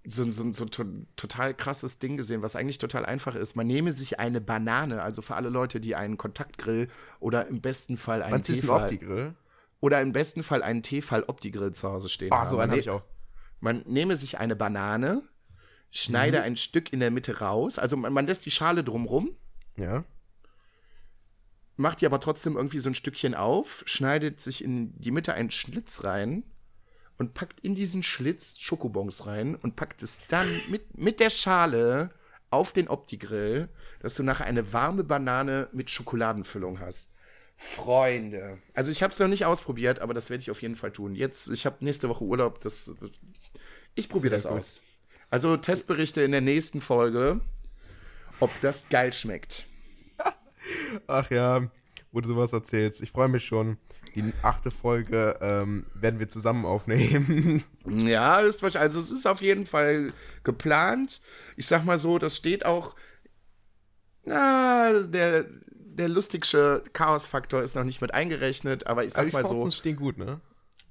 so, so, so to total krasses Ding gesehen, was eigentlich total einfach ist. Man nehme sich eine Banane, also für alle Leute, die einen Kontaktgrill oder im besten Fall einen Tefal oder im besten Fall einen Tefal Opti-Grill zu Hause stehen Ach, haben. so einen habe ich auch. Man nehme sich eine Banane, schneide mhm. ein Stück in der Mitte raus, also man, man lässt die Schale drumrum. Ja. Macht die aber trotzdem irgendwie so ein Stückchen auf, schneidet sich in die Mitte einen Schlitz rein und packt in diesen Schlitz Schokobons rein und packt es dann mit, mit der Schale auf den Opti-Grill, dass du nachher eine warme Banane mit Schokoladenfüllung hast. Freunde. Also ich habe es noch nicht ausprobiert, aber das werde ich auf jeden Fall tun. Jetzt, ich habe nächste Woche Urlaub, das ich probiere das gut. aus. Also Testberichte in der nächsten Folge, ob das geil schmeckt. [LAUGHS] Ach ja, wo du sowas erzählst. Ich freue mich schon. Die achte Folge ähm, werden wir zusammen aufnehmen. [LAUGHS] Ja, ist wahrscheinlich. Also es ist auf jeden Fall geplant. Ich sag mal so, das steht auch. Na, der, der lustigste Chaos-Faktor ist noch nicht mit eingerechnet, aber ich sag aber mal so. stehen gut, ne?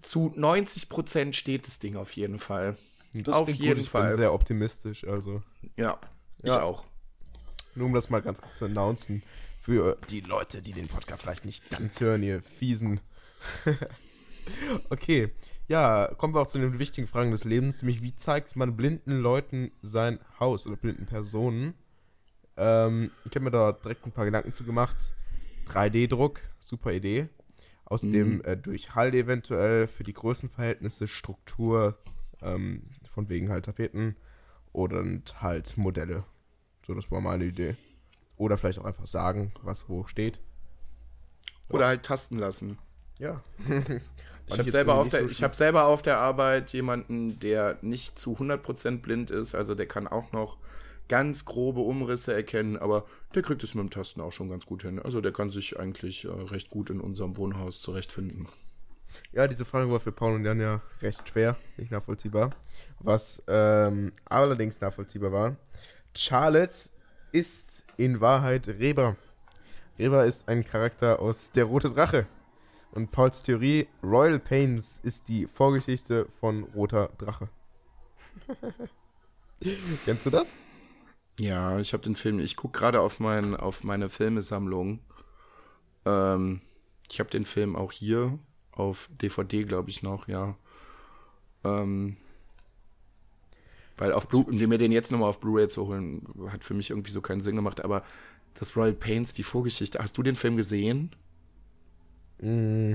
Zu 90 Prozent steht das Ding auf jeden Fall. Das auf jeden gut. Fall. Ich bin sehr optimistisch, also. Ja, ich ja. auch. Nur um das mal ganz kurz zu announcen. Für die Leute, die den Podcast vielleicht nicht ganz hören, ihr fiesen [LAUGHS] okay. Ja, kommen wir auch zu den wichtigen Fragen des Lebens, nämlich wie zeigt man blinden Leuten sein Haus oder blinden Personen? Ähm, ich habe mir da direkt ein paar Gedanken zu gemacht. 3D-Druck, super Idee. Außerdem mhm. äh, durch Hall eventuell für die Größenverhältnisse, Struktur, ähm, von wegen halt Tapeten oder halt Modelle. So, das war meine Idee. Oder vielleicht auch einfach sagen, was wo steht. Oder halt tasten lassen. Ja. [LAUGHS] ich habe selber, auf so hab selber auf der Arbeit jemanden, der nicht zu 100% blind ist, also der kann auch noch ganz grobe Umrisse erkennen, aber der kriegt es mit dem Tasten auch schon ganz gut hin. Also der kann sich eigentlich äh, recht gut in unserem Wohnhaus zurechtfinden. Ja, diese Frage war für Paul und Jan ja recht schwer, nicht nachvollziehbar. Was ähm, allerdings nachvollziehbar war, Charlotte ist in Wahrheit Reba. Reba ist ein Charakter aus Der Rote Drache. Und Pauls Theorie, Royal Pains ist die Vorgeschichte von Roter Drache. [LAUGHS] Kennst du das? Ja, ich habe den Film, ich gucke gerade auf, mein, auf meine Filmesammlung. Ähm, ich habe den Film auch hier auf DVD, glaube ich, noch, ja. Ähm, weil auf Blu mir den jetzt nochmal auf Blu-ray zu holen, hat für mich irgendwie so keinen Sinn gemacht. Aber das Royal Pains, die Vorgeschichte, hast du den Film gesehen? Mm,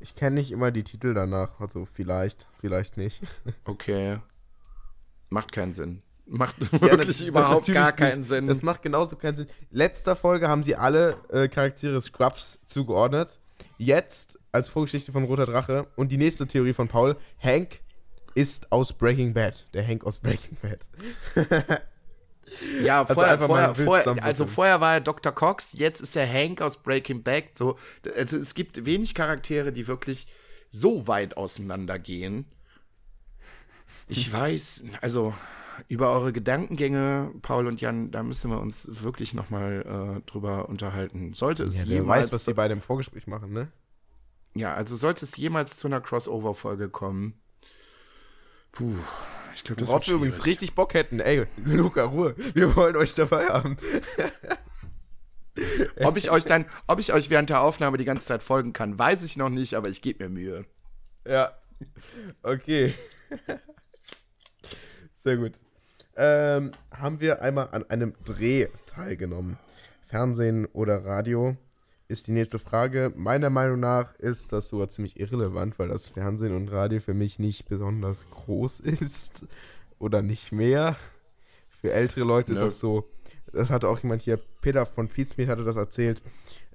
ich kenne nicht immer die Titel danach, also vielleicht, vielleicht nicht. [LAUGHS] Okay. Macht keinen Sinn. Macht ja, wirklich das, überhaupt das gar keinen nicht. Sinn. Das macht genauso keinen Sinn. Letzter Folge haben sie alle äh, Charaktere Scrubs zugeordnet. Jetzt als Vorgeschichte von Roter Drache und die nächste Theorie von Paul, Hank ist aus Breaking Bad. Der Hank aus Breaking Bad. ja, also vorher, vorher, vorher also vorher war er Dr. Cox, jetzt ist er Hank aus Breaking Bad. So, also es gibt wenig Charaktere, die wirklich so weit auseinandergehen. Ich weiß, also über eure Gedankengänge, Paul und Jan, da müssen wir uns wirklich nochmal äh, drüber unterhalten. Sollte es ja, jemals. weiß, was sie bei dem Vorgespräch machen, ne? Ja, also sollte es jemals zu einer Crossover-Folge kommen. Puh, ich glaube, das Worauf wir übrigens richtig Bock hätten. Ey, [LAUGHS] Luca, Ruhe. Wir wollen euch dabei haben. [LAUGHS] ob ich euch dann, ob ich euch während der Aufnahme die ganze Zeit folgen kann, weiß ich noch nicht, aber ich gebe mir Mühe. Ja. Okay. [LAUGHS] Sehr gut. Ähm, haben wir einmal an einem Dreh teilgenommen. Fernsehen oder Radio ist die nächste Frage. Meiner Meinung nach ist das sogar ziemlich irrelevant, weil das Fernsehen und Radio für mich nicht besonders groß [LAUGHS] ist oder nicht mehr. Für ältere Leute ja. ist das so. Das hatte auch jemand hier, Peter von Pizmeet hatte das erzählt.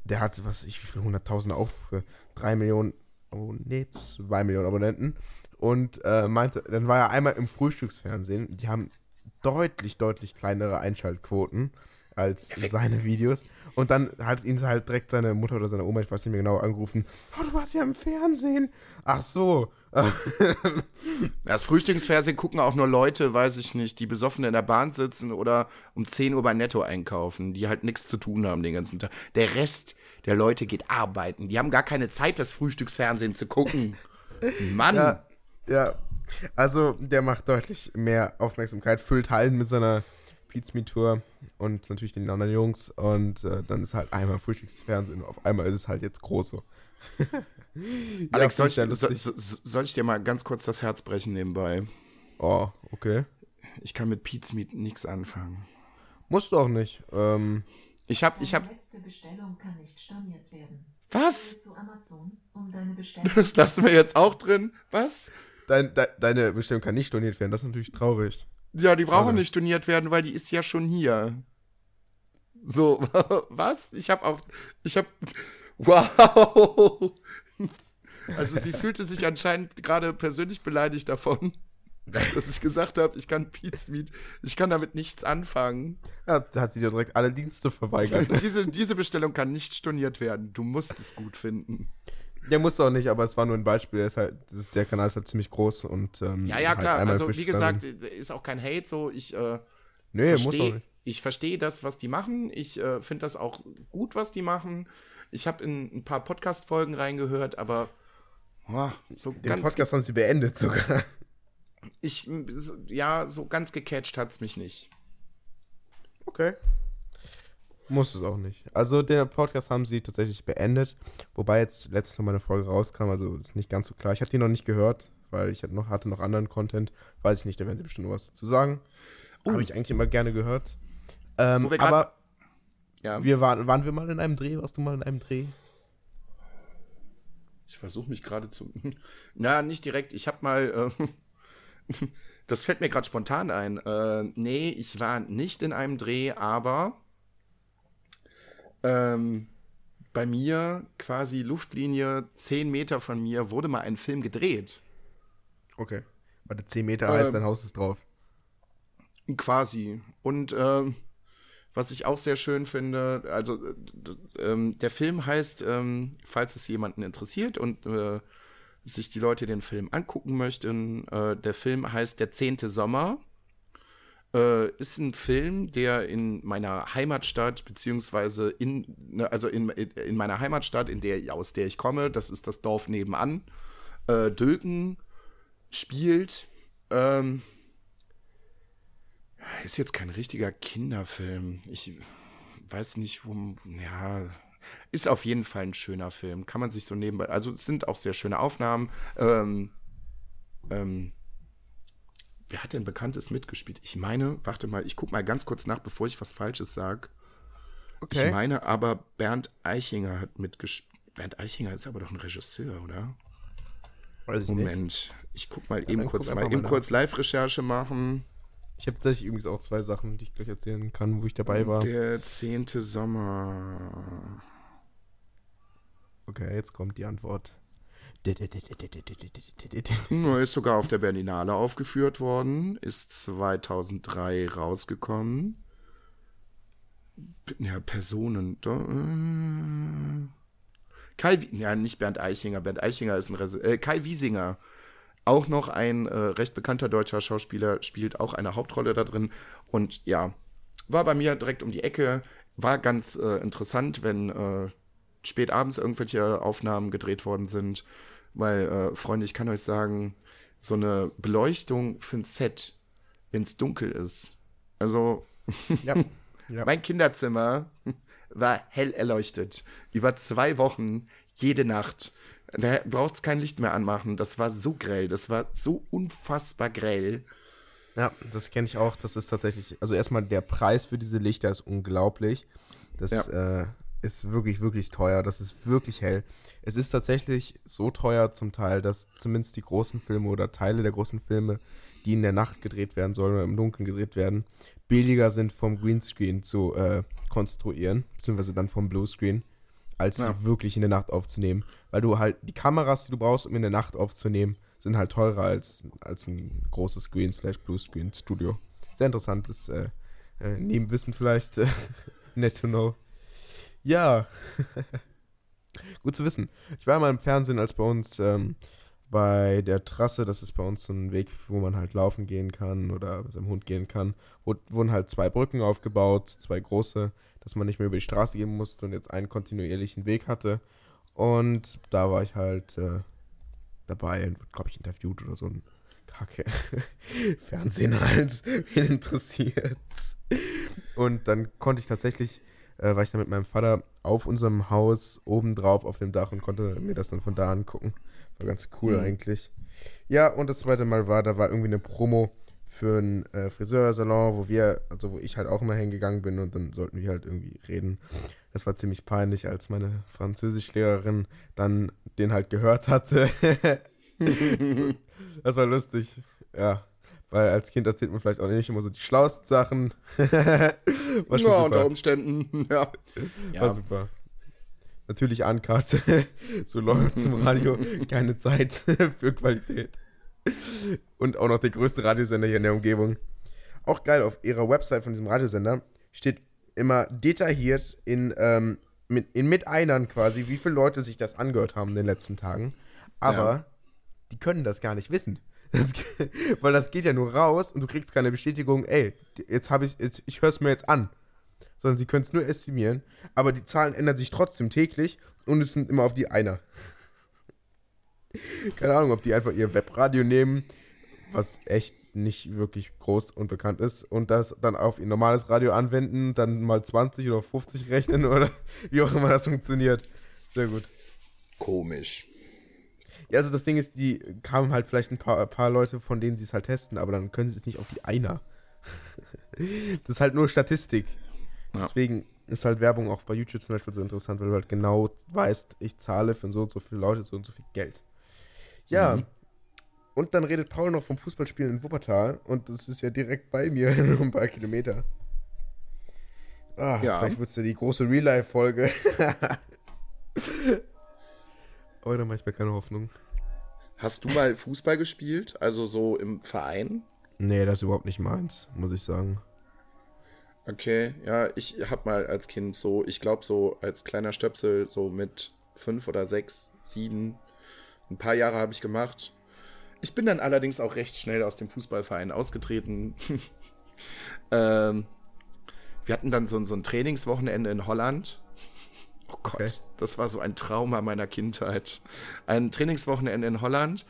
Der hat, was ich, wie viel, 100.000 Aufrufe, 3 Millionen, oh nee, 2 Millionen Abonnenten und äh, meinte, dann war er einmal im Frühstücksfernsehen. Die haben deutlich, deutlich kleinere Einschaltquoten als seine Videos. Und dann hat ihn halt direkt seine Mutter oder seine Oma, ich weiß nicht mehr genau, angerufen. Oh, du warst ja im Fernsehen. Ach so. Das Frühstücksfernsehen gucken auch nur Leute, weiß ich nicht, die besoffen in der Bahn sitzen oder um 10 Uhr bei Netto einkaufen, die halt nichts zu tun haben den ganzen Tag. Der Rest der Leute geht arbeiten. Die haben gar keine Zeit, das Frühstücksfernsehen zu gucken. [LAUGHS] Mann. Ja, ja, also der macht deutlich mehr Aufmerksamkeit, füllt Hallen mit seiner Pizza Tour und natürlich den anderen Jungs und äh, dann ist halt einmal Frühstücksfernsehen und auf einmal ist es halt jetzt groß so. [LAUGHS] Alex, soll, ich, so, so, soll ich dir mal ganz kurz das Herz brechen nebenbei? Oh, okay. Ich kann mit Pizza nichts anfangen. Musst du auch nicht. Ähm, ich hab, ich hab. letzte Bestellung kann nicht storniert werden. Was? Amazon, um das lassen wir jetzt auch drin. Was? dein, de, deine Bestellung kann nicht storniert werden. Das ist natürlich traurig. Ja, die brauchen Schade. nicht storniert werden, weil die ist ja schon hier. So, [LAUGHS] was? Ich habe auch, ich habe, [LAUGHS] wow. Also sie fühlte sich anscheinend gerade persönlich beleidigt davon, [LAUGHS] dass ich gesagt habe, ich kann Pizza Meat, ich kann damit nichts anfangen. Ja, hat sie dir direkt alle Dienste verweigert. diese, diese Bestellung kann nicht storniert werden. Du musst es gut finden. Der muss auch nicht, aber es war nur ein Beispiel. Halt, der Kanal ist halt ziemlich groß und. Ähm, ja, ja, halt klar. Also, wie gesagt, ist auch kein Hate so. Ich. Äh, nee, versteh, muss auch nicht. Ich verstehe das, was die machen. Ich äh, finde das auch gut, was die machen. Ich habe in ein paar Podcast-Folgen reingehört, aber. Oh, so Den Podcast haben sie beendet sogar. Ich, ja, so ganz gecatcht hat es mich nicht. Okay. Muss es auch nicht. Also den Podcast haben sie tatsächlich beendet, wobei jetzt letztens noch mal eine Folge rauskam, also ist nicht ganz so klar. Ich hatte die noch nicht gehört, weil ich noch, hatte noch anderen Content. Weiß ich nicht, da werden sie bestimmt noch was dazu sagen. Uh. Habe ich eigentlich immer gerne gehört. Ähm, wir aber ja. wir waren, waren wir mal in einem Dreh? Warst du mal in einem Dreh? Ich versuche mich gerade zu. [LAUGHS] Na, nicht direkt. Ich habe mal. Äh, [LAUGHS] das fällt mir gerade spontan ein. Äh, nee, ich war nicht in einem Dreh, aber ähm, bei mir, quasi Luftlinie 10 Meter von mir, wurde mal ein Film gedreht. Okay. Warte, 10 Meter heißt, ähm, dein Haus ist drauf. Quasi. Und ähm, was ich auch sehr schön finde, also ähm, der Film heißt, ähm, falls es jemanden interessiert, und äh, sich die Leute den Film angucken möchten, äh, der Film heißt Der zehnte Sommer. Äh, ist ein Film, der in meiner Heimatstadt, beziehungsweise in, ne, also in, in meiner Heimatstadt, in der, aus der ich komme, das ist das Dorf nebenan, äh, Dülken spielt. Ähm, ist jetzt kein richtiger Kinderfilm. Ich weiß nicht, wo. Ja, ist auf jeden Fall ein schöner Film. Kann man sich so nebenbei. Also es sind auch sehr schöne Aufnahmen. Ähm, ähm, wer hat denn Bekanntes mitgespielt? Ich meine, warte mal, ich gucke mal ganz kurz nach, bevor ich was Falsches sage. Okay. Ich meine aber, Bernd Eichinger hat mitgespielt. Bernd Eichinger ist aber doch ein Regisseur, oder? Weiß ich Moment, nicht. ich guck mal ja, eben kurz mal, mal eben kurz Live-Recherche machen. Ich habe tatsächlich übrigens auch zwei Sachen, die ich gleich erzählen kann, wo ich dabei war. Der zehnte Sommer. Okay, jetzt kommt die Antwort. Ist sogar auf der Berlinale aufgeführt worden, ist 2003 rausgekommen. Ja, Personen. Kai, ja, nicht Bernd Eichinger. Bernd Eichinger ist ein Res äh, Kai Wiesinger auch noch ein äh, recht bekannter deutscher Schauspieler spielt auch eine Hauptrolle da drin. Und ja, war bei mir direkt um die Ecke. War ganz äh, interessant, wenn äh, spät abends irgendwelche Aufnahmen gedreht worden sind. Weil, äh, Freunde, ich kann euch sagen, so eine Beleuchtung für ein Set, wenn es dunkel ist. Also, [LAUGHS] ja. Ja. mein Kinderzimmer [LAUGHS] war hell erleuchtet. Über zwei Wochen, jede Nacht. Da braucht es kein Licht mehr anmachen. Das war so grell. Das war so unfassbar grell. Ja, das kenne ich auch. Das ist tatsächlich, also erstmal der Preis für diese Lichter ist unglaublich. Das ja. äh, ist wirklich, wirklich teuer. Das ist wirklich hell. Es ist tatsächlich so teuer zum Teil, dass zumindest die großen Filme oder Teile der großen Filme, die in der Nacht gedreht werden sollen oder im Dunkeln gedreht werden, billiger sind vom Greenscreen zu äh, konstruieren, beziehungsweise dann vom Bluescreen als ja. die wirklich in der Nacht aufzunehmen. Weil du halt, die Kameras, die du brauchst, um in der Nacht aufzunehmen, sind halt teurer als, als ein großes Screen slash Blue Screen Studio. Sehr interessantes äh, äh, Nebenwissen vielleicht. [LAUGHS] Net to know. Ja. [LAUGHS] Gut zu wissen. Ich war mal im Fernsehen, als bei uns ähm, bei der Trasse, das ist bei uns so ein Weg, wo man halt laufen gehen kann oder mit seinem Hund gehen kann, wurden halt zwei Brücken aufgebaut, zwei große, dass man nicht mehr über die Straße gehen musste und jetzt einen kontinuierlichen Weg hatte. Und da war ich halt äh, dabei und glaube ich interviewt oder so ein Kacke. [LAUGHS] Fernsehen halt, [LAUGHS] wen interessiert. Und dann konnte ich tatsächlich, äh, war ich dann mit meinem Vater auf unserem Haus oben drauf auf dem Dach und konnte mir das dann von da angucken. War ganz cool mhm. eigentlich. Ja, und das zweite Mal war, da war irgendwie eine Promo für einen äh, Friseursalon, wo wir, also wo ich halt auch immer hingegangen bin und dann sollten wir halt irgendwie reden. Das war ziemlich peinlich, als meine Französischlehrerin dann den halt gehört hatte. [LAUGHS] das war lustig, ja. Weil als Kind erzählt man vielleicht auch nicht immer so die schlauesten Sachen. [LAUGHS] ja, unter Umständen, [LAUGHS] ja. War ja. super. Natürlich Uncut. [LAUGHS] so läuft zum Radio. Keine Zeit für Qualität. Und auch noch der größte Radiosender hier in der Umgebung. Auch geil, auf ihrer Website von diesem Radiosender steht immer detailliert in, ähm, mit, in Miteinern quasi, wie viele Leute sich das angehört haben in den letzten Tagen. Aber ja. die können das gar nicht wissen. Das, [LAUGHS] weil das geht ja nur raus und du kriegst keine Bestätigung, ey, jetzt habe ich, jetzt, ich höre es mir jetzt an. Sondern sie können es nur estimieren. Aber die Zahlen ändern sich trotzdem täglich und es sind immer auf die Einer. [LAUGHS] Keine Ahnung, ob die einfach ihr Webradio nehmen, was echt nicht wirklich groß und bekannt ist, und das dann auf ihr normales Radio anwenden, dann mal 20 oder 50 rechnen [LAUGHS] oder wie auch immer das funktioniert. Sehr gut. Komisch. Ja, also das Ding ist, die kamen halt vielleicht ein paar, ein paar Leute, von denen sie es halt testen, aber dann können sie es nicht auf die Einer. [LAUGHS] das ist halt nur Statistik. Ja. Deswegen ist halt Werbung auch bei YouTube zum Beispiel so interessant, weil du halt genau weißt, ich zahle für so und so viele Leute so und so viel Geld. Ja. Mhm. Und dann redet Paul noch vom Fußballspielen in Wuppertal und das ist ja direkt bei mir, [LAUGHS] nur ein paar Kilometer. Ah, ja. vielleicht wird es ja die große Real-Life-Folge. [LAUGHS] Aber da mache ich mir keine Hoffnung. Hast du mal Fußball gespielt? Also so im Verein? Nee, das ist überhaupt nicht meins, muss ich sagen. Okay, ja, ich hab mal als Kind so, ich glaube so als kleiner Stöpsel so mit fünf oder sechs, sieben Ein paar Jahre habe ich gemacht. Ich bin dann allerdings auch recht schnell aus dem Fußballverein ausgetreten. [LAUGHS] ähm, wir hatten dann so, so ein Trainingswochenende in Holland. Oh Gott, okay. das war so ein Trauma meiner Kindheit. Ein Trainingswochenende in Holland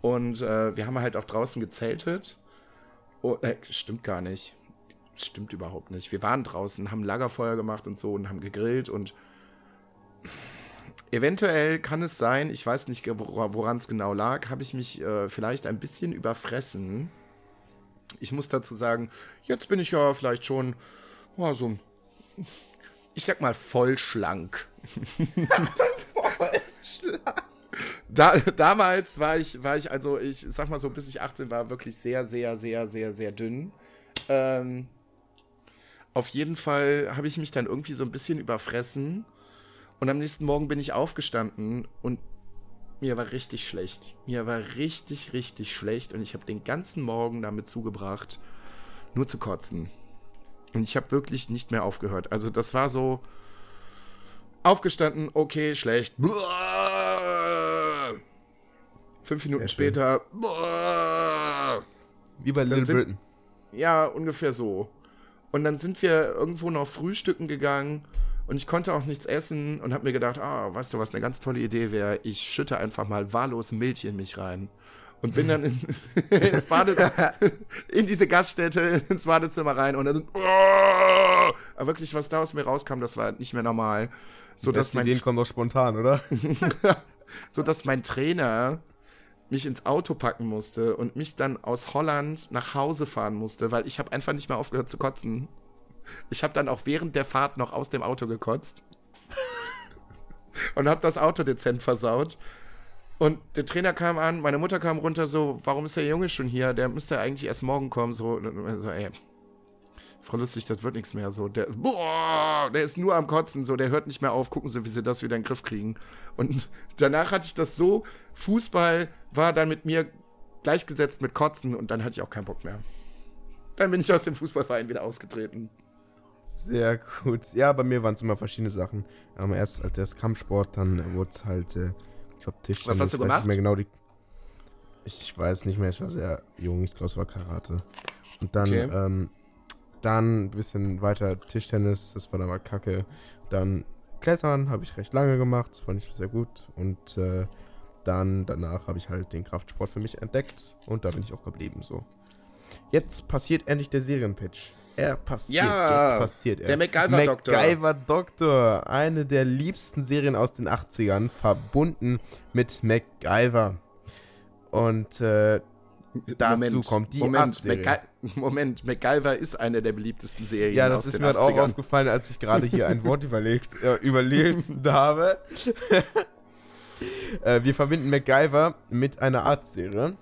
und äh, wir haben halt auch draußen gezeltet. Oh, äh, stimmt gar nicht. Stimmt überhaupt nicht. Wir waren draußen, haben Lagerfeuer gemacht und so und haben gegrillt und eventuell kann es sein, ich weiß nicht, woran es genau lag, habe ich mich äh, vielleicht ein bisschen überfressen. Ich muss dazu sagen, jetzt bin ich ja vielleicht schon oh, so, ich sag mal, voll schlank. voll schlank. [LAUGHS] Da, damals war ich, war ich, also ich sag mal so, bis ich 18 war, wirklich sehr, sehr, sehr, sehr, sehr dünn. Ähm, auf jeden Fall habe ich mich dann irgendwie so ein bisschen überfressen. Und am nächsten Morgen bin ich aufgestanden und mir war richtig schlecht. Mir war richtig, richtig schlecht. Und ich habe den ganzen Morgen damit zugebracht, nur zu kotzen. Und ich habe wirklich nicht mehr aufgehört. Also das war so aufgestanden, okay, schlecht. Fünf Minuten später. Wie bei Little sind, Britain. Ja, ungefähr so. Und dann sind wir irgendwo noch frühstücken gegangen und ich konnte auch nichts essen und habe mir gedacht, ah, weißt du, was eine ganz tolle Idee wäre? Ich schütte einfach mal wahllos Milch in mich rein. Und bin dann in, [LAUGHS] ins Badezimmer, [LAUGHS] in diese Gaststätte, ins Badezimmer rein und dann, oh, aber wirklich, was da aus mir rauskam, das war nicht mehr normal. So, dass mein, Ideen kommen doch spontan, oder? [LAUGHS] so, dass mein Trainer mich ins Auto packen musste und mich dann aus Holland nach Hause fahren musste, weil ich habe einfach nicht mehr aufgehört zu kotzen. Ich habe dann auch während der Fahrt noch aus dem Auto gekotzt und habe das Auto dezent versaut. Und der Trainer kam an, meine Mutter kam runter, so, warum ist der Junge schon hier? Der müsste eigentlich erst morgen kommen. So, so ey, Frau Lustig, das wird nichts mehr. So, der, boah, der ist nur am Kotzen, so, der hört nicht mehr auf. Gucken Sie, wie Sie das wieder in den Griff kriegen. Und [LAUGHS] danach hatte ich das so, Fußball war dann mit mir gleichgesetzt mit Kotzen und dann hatte ich auch keinen Bock mehr. Dann bin ich aus dem Fußballverein wieder ausgetreten. Sehr gut. Ja, bei mir waren es immer verschiedene Sachen. Aber erst als erst Kampfsport, dann wurde es halt, äh, ich glaube, Tischtennis. Was hast du gemacht? Ich, mehr genau die, ich weiß nicht mehr, ich war sehr jung, ich glaube, es war Karate. Und dann, okay. ähm, dann ein bisschen weiter Tischtennis, das war dann mal kacke. Dann Klettern habe ich recht lange gemacht, das fand ich sehr gut. Und äh, dann danach habe ich halt den Kraftsport für mich entdeckt und da bin ich auch geblieben so. Jetzt passiert endlich der Serienpitch. Er passiert, ja, jetzt passiert er. Der MacGyver-Doktor. MacGyver-Doktor, eine der liebsten Serien aus den 80ern, verbunden mit MacGyver. Und äh, dazu Moment, kommt die Moment, Mac [LAUGHS] Moment, MacGyver ist eine der beliebtesten Serien Ja, das ist mir halt auch aufgefallen, als ich gerade hier ein Wort [LAUGHS] überlegt, äh, überlegt habe. [LAUGHS] äh, wir verbinden MacGyver mit einer Arztserie.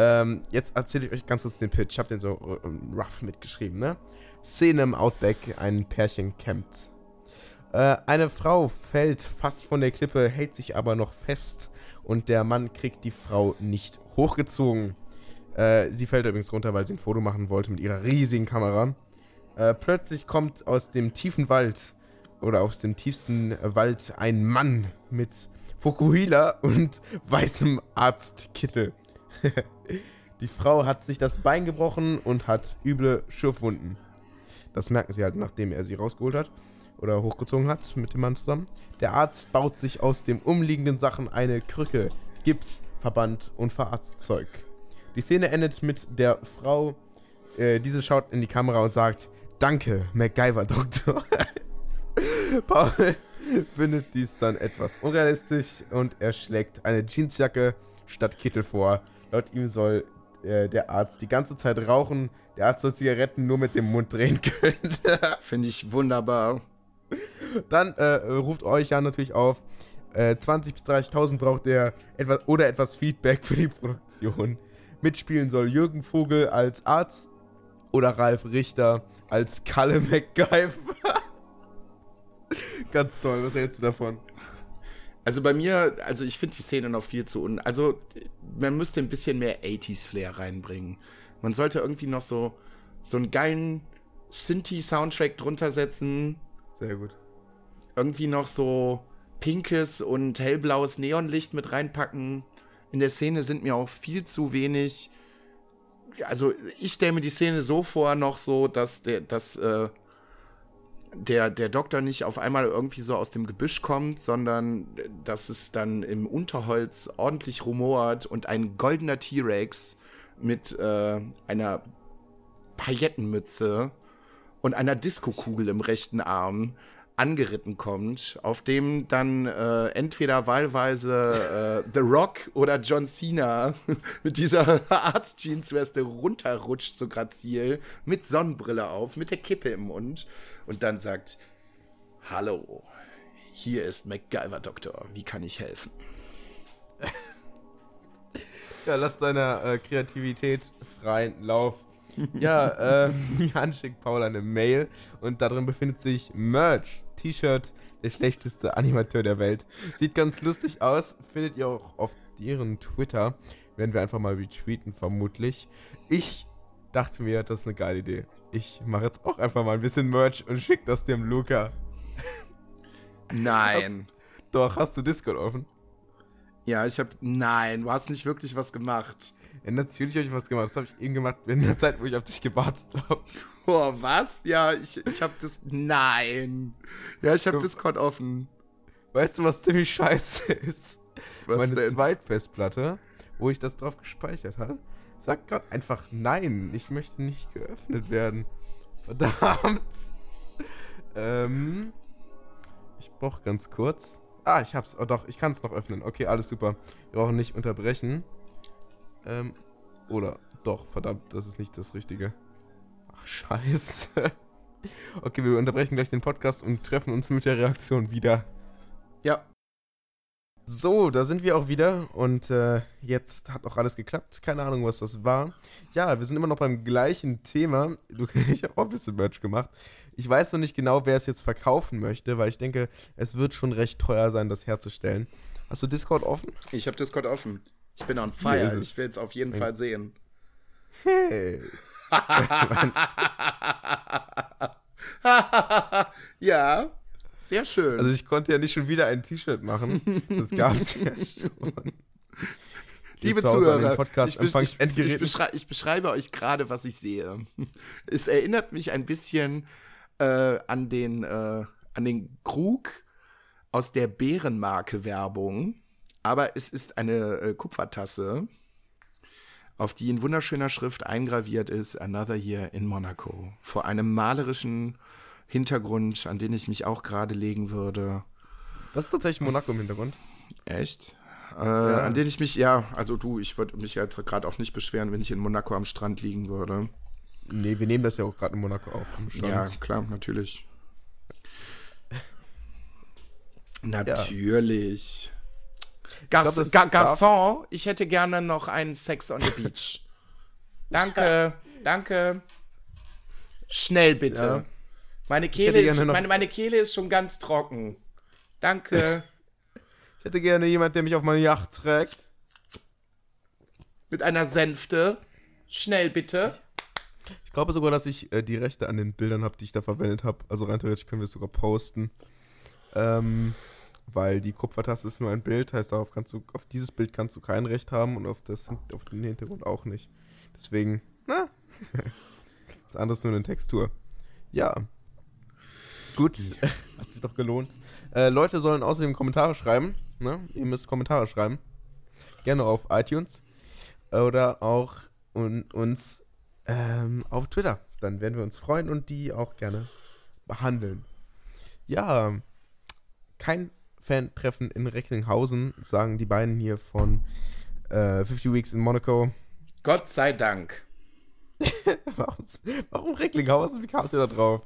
Ähm, jetzt erzähle ich euch ganz kurz den Pitch. Ich habe den so uh, rough mitgeschrieben, ne? Szene im Outback, ein Pärchen campt. Äh, eine Frau fällt fast von der Klippe, hält sich aber noch fest und der Mann kriegt die Frau nicht hochgezogen. Äh, sie fällt übrigens runter, weil sie ein Foto machen wollte mit ihrer riesigen Kamera. Äh, plötzlich kommt aus dem tiefen Wald oder aus dem tiefsten Wald ein Mann mit Fukuhila und [LAUGHS] weißem Arztkittel. [LAUGHS] die Frau hat sich das Bein gebrochen und hat üble Schürfwunden. Das merken sie halt, nachdem er sie rausgeholt hat oder hochgezogen hat mit dem Mann zusammen. Der Arzt baut sich aus den umliegenden Sachen eine Krücke, Gips, Verband und Verarztzeug. Die Szene endet mit der Frau, äh, diese schaut in die Kamera und sagt, Danke, MacGyver-Doktor. [LAUGHS] Paul findet dies dann etwas unrealistisch und er schlägt eine Jeansjacke statt Kittel vor. Laut ihm soll äh, der Arzt die ganze Zeit rauchen. Der Arzt soll Zigaretten nur mit dem Mund drehen [LAUGHS] können. [LAUGHS] Finde ich wunderbar. Dann äh, ruft euch ja natürlich auf. Äh, 20.000 bis 30.000 braucht er etwas, oder etwas Feedback für die Produktion. Mitspielen soll Jürgen Vogel als Arzt oder Ralf Richter als Kalle MacGyver. [LAUGHS] Ganz toll, was hältst du davon? Also bei mir, also ich finde die Szene noch viel zu un. Also man müsste ein bisschen mehr 80s-Flair reinbringen. Man sollte irgendwie noch so, so einen geilen Synthi-Soundtrack drunter setzen. Sehr gut. Irgendwie noch so pinkes und hellblaues Neonlicht mit reinpacken. In der Szene sind mir auch viel zu wenig. Also ich stelle mir die Szene so vor, noch so, dass der, dass, äh, der, der Doktor nicht auf einmal irgendwie so aus dem Gebüsch kommt, sondern dass es dann im Unterholz ordentlich rumort und ein goldener T-Rex mit äh, einer Paillettenmütze und einer Diskokugel im rechten Arm angeritten kommt, auf dem dann äh, entweder wahlweise äh, The Rock oder John Cena [LAUGHS] mit dieser [LAUGHS] Arztjeansweste runterrutscht so grazil, mit Sonnenbrille auf, mit der Kippe im Mund und dann sagt, Hallo, hier ist MacGyver Doktor, wie kann ich helfen? [LAUGHS] Ja, lass deiner äh, Kreativität freien Lauf. [LAUGHS] Ja, äh, [LAUGHS] Jan schickt Paul eine Mail und darin befindet sich Merch, T-Shirt, der schlechteste Animateur der Welt. Sieht ganz lustig aus, findet ihr auch auf ihren Twitter. Werden wir einfach mal retweeten, vermutlich. Ich dachte mir, das ist eine geile Idee. Ich mache jetzt auch einfach mal ein bisschen Merch und schicke das dem Luca. Nein. Hast, doch, hast du Discord offen? Ja, ich habe. Nein, du hast nicht wirklich was gemacht. Ja, natürlich habe ich was gemacht. Das habe ich eben gemacht in der Zeit, wo ich auf dich gewartet habe. Boah, was? Ja, ich, ich habe das. Nein. Ja, ich habe Discord offen. Weißt du, was ziemlich scheiße ist? Was Meine denn? Zweitfestplatte, wo ich das drauf gespeichert habe, sagt gerade einfach nein. Ich möchte nicht geöffnet werden. Verdammt. ähm. Ich brauche ganz kurz. Ah, ich hab's. Oh doch, ich kann es noch öffnen. Okay, alles super. Wir brauchen nicht unterbrechen. Ähm, oder doch, verdammt, das ist nicht das Richtige. Ach, scheiße. [LAUGHS] okay, wir unterbrechen gleich den Podcast und treffen uns mit der Reaktion wieder. Ja. So, da sind wir auch wieder und äh, jetzt hat auch alles geklappt. Keine Ahnung, was das war. Ja, wir sind immer noch beim gleichen Thema. Du, [LAUGHS] ich habe auch ein bisschen Merch gemacht. Ich weiß noch nicht genau, wer es jetzt verkaufen möchte, weil ich denke, es wird schon recht teuer sein, das herzustellen. Hast du Discord offen? Ich habe Discord offen. Ich bin on fire. Ich will es auf jeden Fall sehen. Hey. [LAUGHS] ja, sehr schön. Also ich konnte ja nicht schon wieder ein T-Shirt machen. Das gab es ja schon. [LAUGHS] Liebe Zuhörer, ich, ich, ich, beschrei ich, beschreibe euch gerade, was ich sehe. Es erinnert mich ein bisschen äh, an, den, äh, an den Krug aus der Bärenmarke-Werbung. Aber es ist eine äh, Kupfertasse, auf die in wunderschöner Schrift eingraviert ist Another Year in Monaco. Vor einem malerischen Hintergrund, an den ich mich auch gerade legen würde. Das ist tatsächlich Monaco im Hintergrund. Echt? Äh, ja. An den ich mich, ja, also du, ich würde mich jetzt gerade auch nicht beschweren, wenn ich in Monaco am Strand liegen würde. Nee, wir nehmen das ja auch gerade in Monaco auf. Ja, klar, natürlich. [LAUGHS] natürlich. Gar glaub, Gar Garçon, ich hätte gerne noch einen Sex on the Beach. [LAUGHS] danke, danke. Schnell bitte. Ja. Meine, Kehle ist, meine, meine Kehle ist schon ganz trocken. Danke. [LAUGHS] ich hätte gerne jemand, der mich auf meine Yacht trägt. Mit einer Sänfte. Schnell bitte. Ich glaube sogar, dass ich äh, die Rechte an den Bildern habe, die ich da verwendet habe. Also rein theoretisch können wir es sogar posten. Ähm, weil die Kupfertasse ist nur ein Bild, heißt darauf kannst du, auf dieses Bild kannst du kein Recht haben und auf, das, auf den Hintergrund auch nicht. Deswegen, na, [LAUGHS] das andere ist nur eine Textur. Ja. Gut, hat sich doch gelohnt. Äh, Leute sollen außerdem Kommentare schreiben. Ne? Ihr müsst Kommentare schreiben. Gerne auf iTunes oder auch un uns ähm, auf Twitter. Dann werden wir uns freuen und die auch gerne behandeln. Ja, kein Fan-Treffen in Recklinghausen, sagen die beiden hier von äh, 50 Weeks in Monaco. Gott sei Dank. [LAUGHS] warum, warum Recklinghausen? Wie kam es dir da drauf?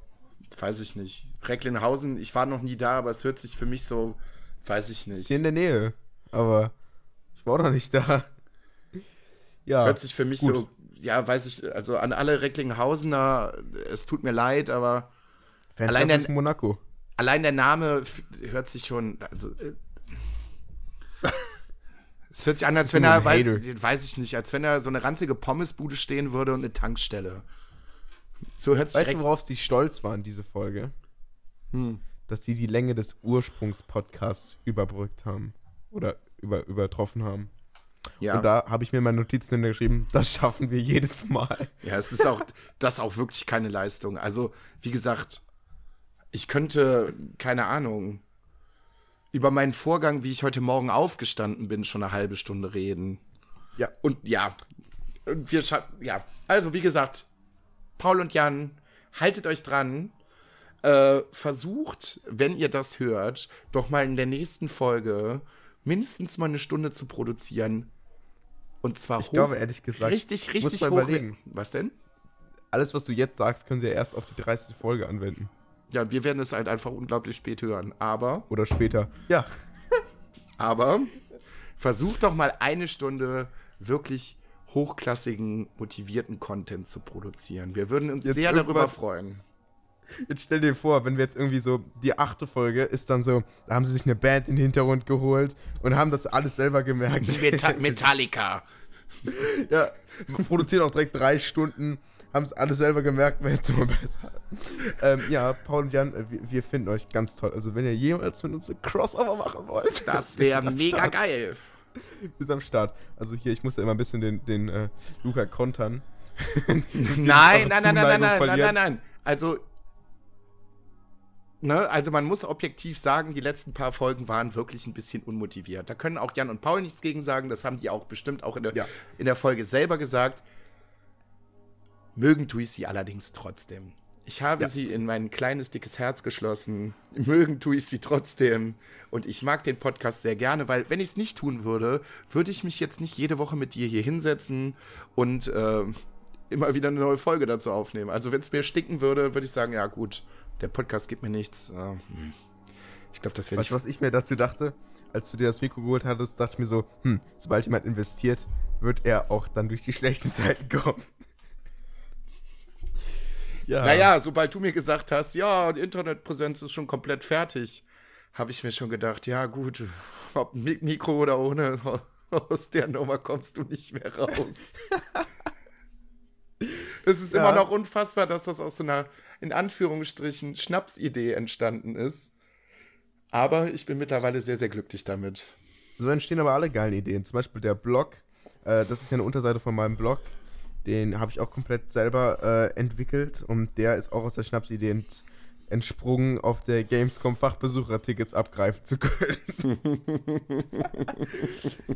Weiß ich nicht. Recklinghausen, ich war noch nie da, aber es hört sich für mich so, weiß ich nicht. Ist hier in der Nähe, aber ich war noch nicht da. [LAUGHS] Ja. Hört sich für mich gut. so ja, weiß ich, also an alle Recklinghausener, es tut mir leid, aber allein der, Monaco. allein der Name hört sich schon, also äh, es hört sich an, als wenn er, weiß, weiß, ich nicht, als wenn er so eine ranzige Pommesbude stehen würde und eine Tankstelle. So hört sich Weißt du, worauf sie stolz waren, diese Folge? Hm. dass sie die Länge des Ursprungspodcasts überbrückt haben. Oder über, übertroffen haben. Ja. Und da habe ich mir meine Notizen hintergeschrieben, das schaffen wir jedes Mal. Ja, es ist auch, das ist auch wirklich keine Leistung. Also, wie gesagt, ich könnte, keine Ahnung, über meinen Vorgang, wie ich heute Morgen aufgestanden bin, schon eine halbe Stunde reden. Ja. Und ja, wir ja. Also, wie gesagt, Paul und Jan, haltet euch dran. Äh, versucht, wenn ihr das hört, doch mal in der nächsten Folge mindestens mal eine Stunde zu produzieren. Und zwar Ich hoch, glaube, ehrlich gesagt. Richtig, richtig hoch. Überlegen. Was denn? Alles, was du jetzt sagst, können sie ja erst auf die 30. Folge anwenden. Ja, wir werden es halt einfach unglaublich spät hören. Aber. Oder später. Ja. [LAUGHS] aber versucht doch mal eine Stunde wirklich hochklassigen, motivierten Content zu produzieren. Wir würden uns jetzt sehr darüber freuen. Jetzt stell dir vor, wenn wir jetzt irgendwie so, die achte Folge ist dann so, da haben sie sich eine Band in den Hintergrund geholt und haben das alles selber gemerkt. [LAUGHS] Meta [LAUGHS] Metallica. ja, produzieren auch direkt drei Stunden, haben es alles selber gemerkt, wäre jetzt immer besser. Ähm, ja, Paul und Jan, äh, wir, wir, finden euch ganz toll. Also wenn ihr jemals mit uns ein Crossover machen wollt. Das [LAUGHS] wäre mega Start. geil. [LAUGHS] Bis am Start. Also hier, ich muss ja immer ein bisschen den, den äh, Luca kontern. [LAUGHS] nein, nein, nein, nein, nein, nein, nein, nein, nein. Also Ne, also man muss objektiv sagen, die letzten paar Folgen waren wirklich ein bisschen unmotiviert. Da können auch Jan und Paul nichts gegen sagen, das haben die auch bestimmt auch in der, ja. in der Folge selber gesagt. Mögen tue ich sie allerdings trotzdem. Ich habe ja. sie in mein kleines, dickes Herz geschlossen. [LAUGHS] Mögen tue ich sie trotzdem. Und ich mag den Podcast sehr gerne, weil wenn ich es nicht tun würde, würde ich mich jetzt nicht jede Woche mit dir hier hinsetzen und äh, immer wieder eine neue Folge dazu aufnehmen. Also wenn es mir stinken würde, würde ich sagen, ja gut, der Podcast gibt mir nichts. Äh, hm. Ich glaube, das wäre nicht. Weißt du, was ich mir dazu dachte? Als du dir das Mikro geholt hattest, dachte ich mir so, hm, sobald jemand investiert, wird er auch dann durch die schlechten Zeiten kommen. Ja. Naja, sobald du mir gesagt hast, ja, die Internetpräsenz ist schon komplett fertig, habe ich mir schon gedacht, ja gut, [LAUGHS] ob mit Mikro oder ohne, [LAUGHS] aus der Nummer kommst du nicht mehr raus. [LAUGHS] es ist ja. immer noch unfassbar, dass das aus so einer in Anführungsstrichen Schnapsidee entstanden ist. Aber ich bin mittlerweile sehr, sehr glücklich damit. So entstehen aber alle geilen Ideen. Zum Beispiel der Blog, äh, das ist ja eine Unterseite von meinem Blog. Den habe ich auch komplett selber äh, entwickelt und der ist auch aus der Schnapsidee ent entsprungen, auf der Gamescom Fachbesuchertickets abgreifen zu können. [LAUGHS]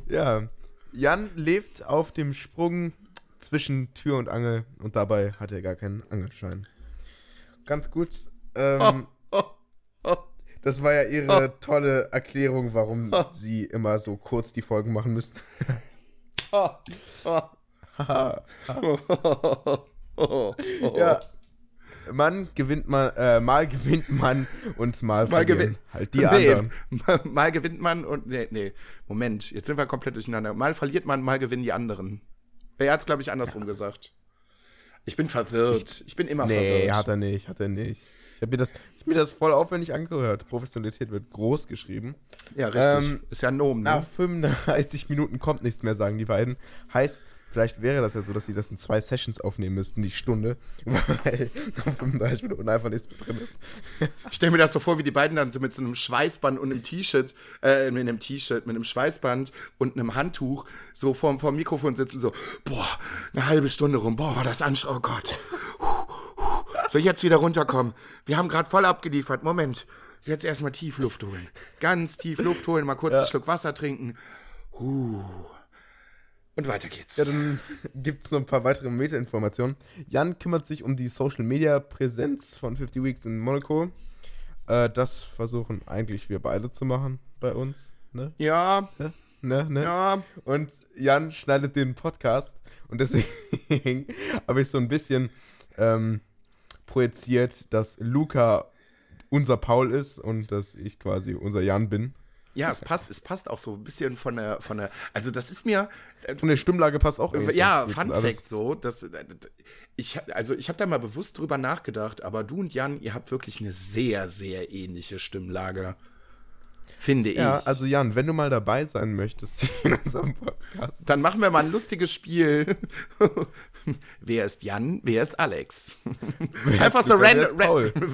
ja, Jan lebt auf dem Sprung zwischen Tür und Angel und dabei hat er gar keinen Angelschein ganz gut. Ähm, oh, oh, oh. Das war ja ihre tolle Erklärung, warum sie immer so kurz die Folgen machen müssen. Ja. Man gewinnt man, äh, mal gewinnt man und mal, mal gewinnt halt die nee, anderen. [LAUGHS] Mal gewinnt man und nee, nee, Moment, jetzt sind wir komplett durcheinander. Mal verliert man, mal gewinnen die anderen. Er hat es, glaube ich, andersrum ja. gesagt. Ich bin verwirrt. Ich, ich bin immer nee, verwirrt. Nee, hat er nicht, hat er nicht. Ich habe mir, das, hab mir das voll aufwendig angehört. Professionalität wird groß geschrieben. Ja, richtig. Ähm, Ist ja ein Nomen, ne? Nach 35 Minuten kommt nichts mehr, sagen die beiden. Heißt, Vielleicht wäre das ja so, dass sie das in zwei Sessions aufnehmen müssten, die Stunde, [LAUGHS] weil nach 35 Minuten einfach nichts mehr drin ist. Ich stelle mir das so vor, wie die beiden dann so mit so einem Schweißband und einem T-Shirt, äh, mit einem T-Shirt, mit einem Schweißband und einem Handtuch so vorm, vorm Mikrofon sitzen, so, boah, eine halbe Stunde rum, boah, war das anstrengend, oh Gott. So, jetzt wieder runterkommen. Wir haben gerade voll abgeliefert. Moment, jetzt erstmal tief Luft holen. Ganz tief Luft holen, mal kurz ja. einen Schluck Wasser trinken. Huh. Und weiter geht's. Ja, dann [LAUGHS] gibt es noch ein paar weitere Meta-Informationen. Jan kümmert sich um die Social-Media-Präsenz von 50 Weeks in Monaco. Äh, das versuchen eigentlich wir beide zu machen bei uns. Ne? Ja. ja. Ne, ne? Ja. Und Jan schneidet den Podcast. Und deswegen [LAUGHS] habe ich so ein bisschen ähm, projiziert, dass Luca unser Paul ist und dass ich quasi unser Jan bin. Ja, es passt, es passt auch so ein bisschen von der, von der, also das ist mir. Äh, von der Stimmlage passt auch irgendwie. Ja, Fun Fact so, dass, äh, ich, also ich habe da mal bewusst drüber nachgedacht, aber du und Jan, ihr habt wirklich eine sehr, sehr ähnliche Stimmlage. Finde ich. Ja, also Jan, wenn du mal dabei sein möchtest [LAUGHS] in unserem Podcast. Dann machen wir mal ein lustiges Spiel. [LAUGHS] wer ist Jan, wer ist Alex? Wer Einfach ist so random.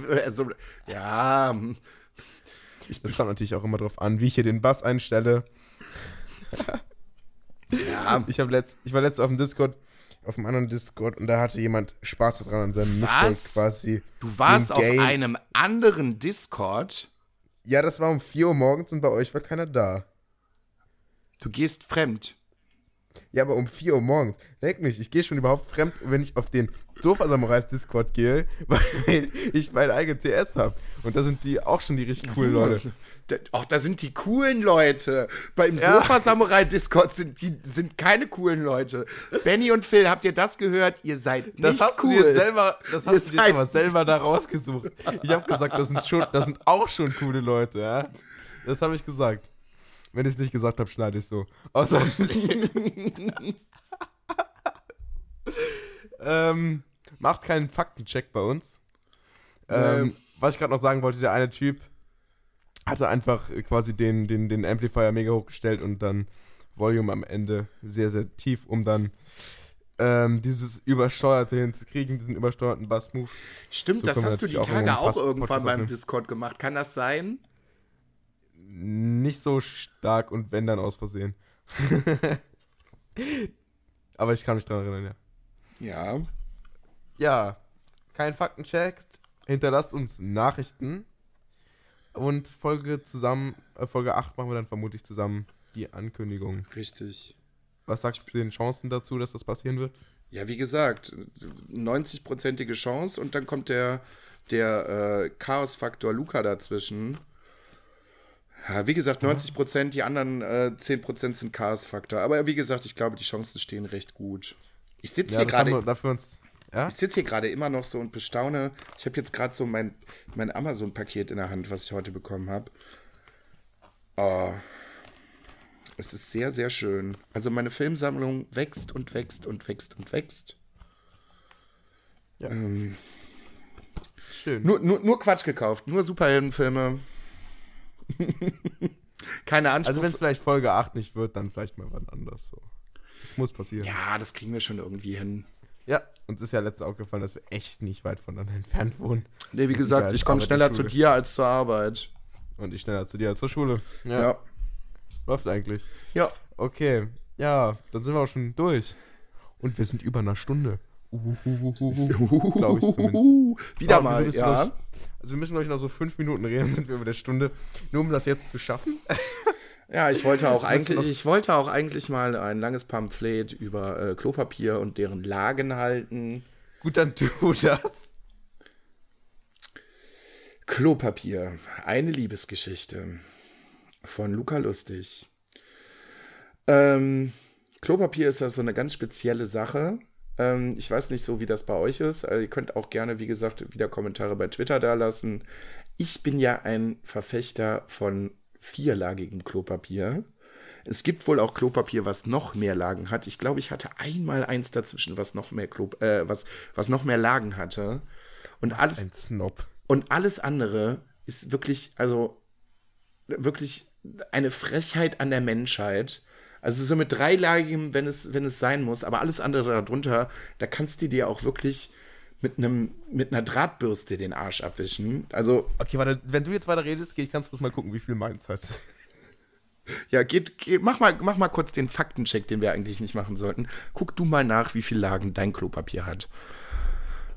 Ra [LAUGHS] so, ja, Das kommt natürlich auch immer drauf an, wie ich hier den Bass einstelle. ja. Ich, letzt, ich war letztens auf dem Discord, auf einem anderen Discord und da hatte jemand Spaß daran an seinem Was? quasi. Du warst auf einem anderen Discord? Ja, das war um 4 Uhr morgens und bei euch war keiner da. Du gehst fremd. Ja, aber um 4 Uhr morgens. Denk mich, ich gehe schon überhaupt fremd, wenn ich auf den Sofa Samurais Discord gehe, [LAUGHS] weil ich mein eigenes TS habe. Und da sind die auch schon die richtig coolen Leute. Ach, da sind die coolen Leute. Beim ja. Sofa Samurai Discord sind die sind keine coolen Leute. Benny und Phil, habt ihr das gehört? Ihr seid nicht das hast cool. Du dir selber, das hast ihr du dir aber selber da rausgesucht. Ich habe gesagt, das sind schon, das sind auch schon coole Leute, ja? Das habe ich gesagt. Wenn ich es nicht gesagt habe, schneide ich so. Außer. [LAUGHS] ähm, macht keinen Faktencheck bei uns. Ähm, ähm. Was ich gerade noch sagen wollte, der eine Typ hatte einfach quasi den, den, den Amplifier mega hochgestellt und dann Volume am Ende sehr, sehr tief, um dann ähm, dieses Übersteuerte hinzukriegen, diesen übersteuerten Bass-Move. Stimmt, so das hast du die Tage auch irgendwann beim Discord gemacht. Kann das sein? Nicht so stark und wenn dann aus Versehen. [LAUGHS] Aber ich kann mich dran erinnern, ja. Ja. Ja, kein Faktencheck. Hinterlasst uns Nachrichten. Und Folge zusammen, äh, Folge 8 machen wir dann vermutlich zusammen die Ankündigung. Richtig. Was sagst du zu den Chancen dazu, dass das passieren wird? Ja, wie gesagt, 90-prozentige Chance und dann kommt der, der äh, Chaos-Faktor Luca dazwischen. Ja, wie gesagt, 90 Prozent, die anderen äh, 10 Prozent sind Chaos-Faktor. Aber wie gesagt, ich glaube, die Chancen stehen recht gut. Ich sitze ja, hier gerade. Ja? Ich sitze hier gerade immer noch so und bestaune. Ich habe jetzt gerade so mein, mein Amazon-Paket in der Hand, was ich heute bekommen habe. Oh, es ist sehr, sehr schön. Also meine Filmsammlung wächst und wächst und wächst und wächst. Ja. Ähm, schön. Nur, nur, nur Quatsch gekauft, nur Superheldenfilme. [LAUGHS] Keine Anspruch. Also wenn es vielleicht Folge 8 nicht wird, dann vielleicht mal was anderes so. Das muss passieren. Ja, das kriegen wir schon irgendwie hin. Ja, uns ist ja letztens aufgefallen, dass wir echt nicht weit voneinander entfernt wohnen. Nee, wie gesagt, ich komme schneller zu dir als zur Arbeit. Und ich schneller zu dir als zur Schule. Ja. ja. Läuft eigentlich. Ja. Okay. Ja, dann sind wir auch schon durch. Und wir sind über einer Stunde. Glaube ich zumindest. Wieder Aber mal, ja. Noch, also wir müssen, ich, noch so fünf Minuten reden, sind wir über der Stunde. Nur um das jetzt zu schaffen. Ja, ich wollte auch eigentlich, ich wollte auch eigentlich mal ein langes Pamphlet über äh, Klopapier und deren Lagen halten. Gut, dann tu das. Klopapier, eine Liebesgeschichte von Luca Lustig. Ähm, Klopapier ist ja so eine ganz spezielle Sache. Ähm, ich weiß nicht so, wie das bei euch ist. Also ihr könnt auch gerne, wie gesagt, wieder Kommentare bei Twitter da lassen. Ich bin ja ein Verfechter von vierlagigem Klopapier. Es gibt wohl auch Klopapier, was noch mehr Lagen hat. Ich glaube, ich hatte einmal eins dazwischen, was noch mehr Klo, äh, was, was noch mehr Lagen hatte. Und was alles, ein Snob. Und alles andere ist wirklich, also wirklich eine Frechheit an der Menschheit. Also so mit dreilagigem, wenn es, wenn es sein muss, aber alles andere darunter, da kannst du dir auch wirklich mit einem mit einer Drahtbürste den Arsch abwischen. Also okay, warte, wenn du jetzt weiter redest, gehe ich ganz kurz mal gucken, wie viel meins hat. Ja, geht, geht, mach, mal, mach mal kurz den Faktencheck, den wir eigentlich nicht machen sollten. Guck du mal nach, wie viel Lagen dein Klopapier hat.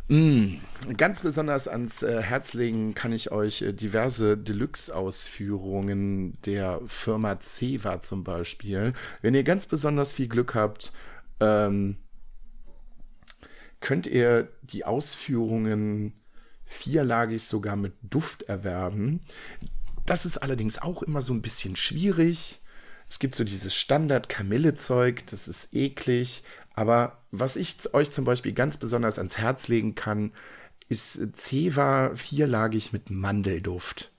Mm, ganz besonders ans äh, Herz legen kann ich euch äh, diverse Deluxe-Ausführungen der Firma Ceva zum Beispiel. Wenn ihr ganz besonders viel Glück habt, ähm, könnt ihr die Ausführungen vierlagig sogar mit Duft erwerben. Das ist allerdings auch immer so ein bisschen schwierig. Es gibt so dieses Standard-Kamille-Zeug, das ist eklig. Aber was ich euch zum Beispiel ganz besonders ans Herz legen kann, ist Ceva vierlagig mit Mandelduft.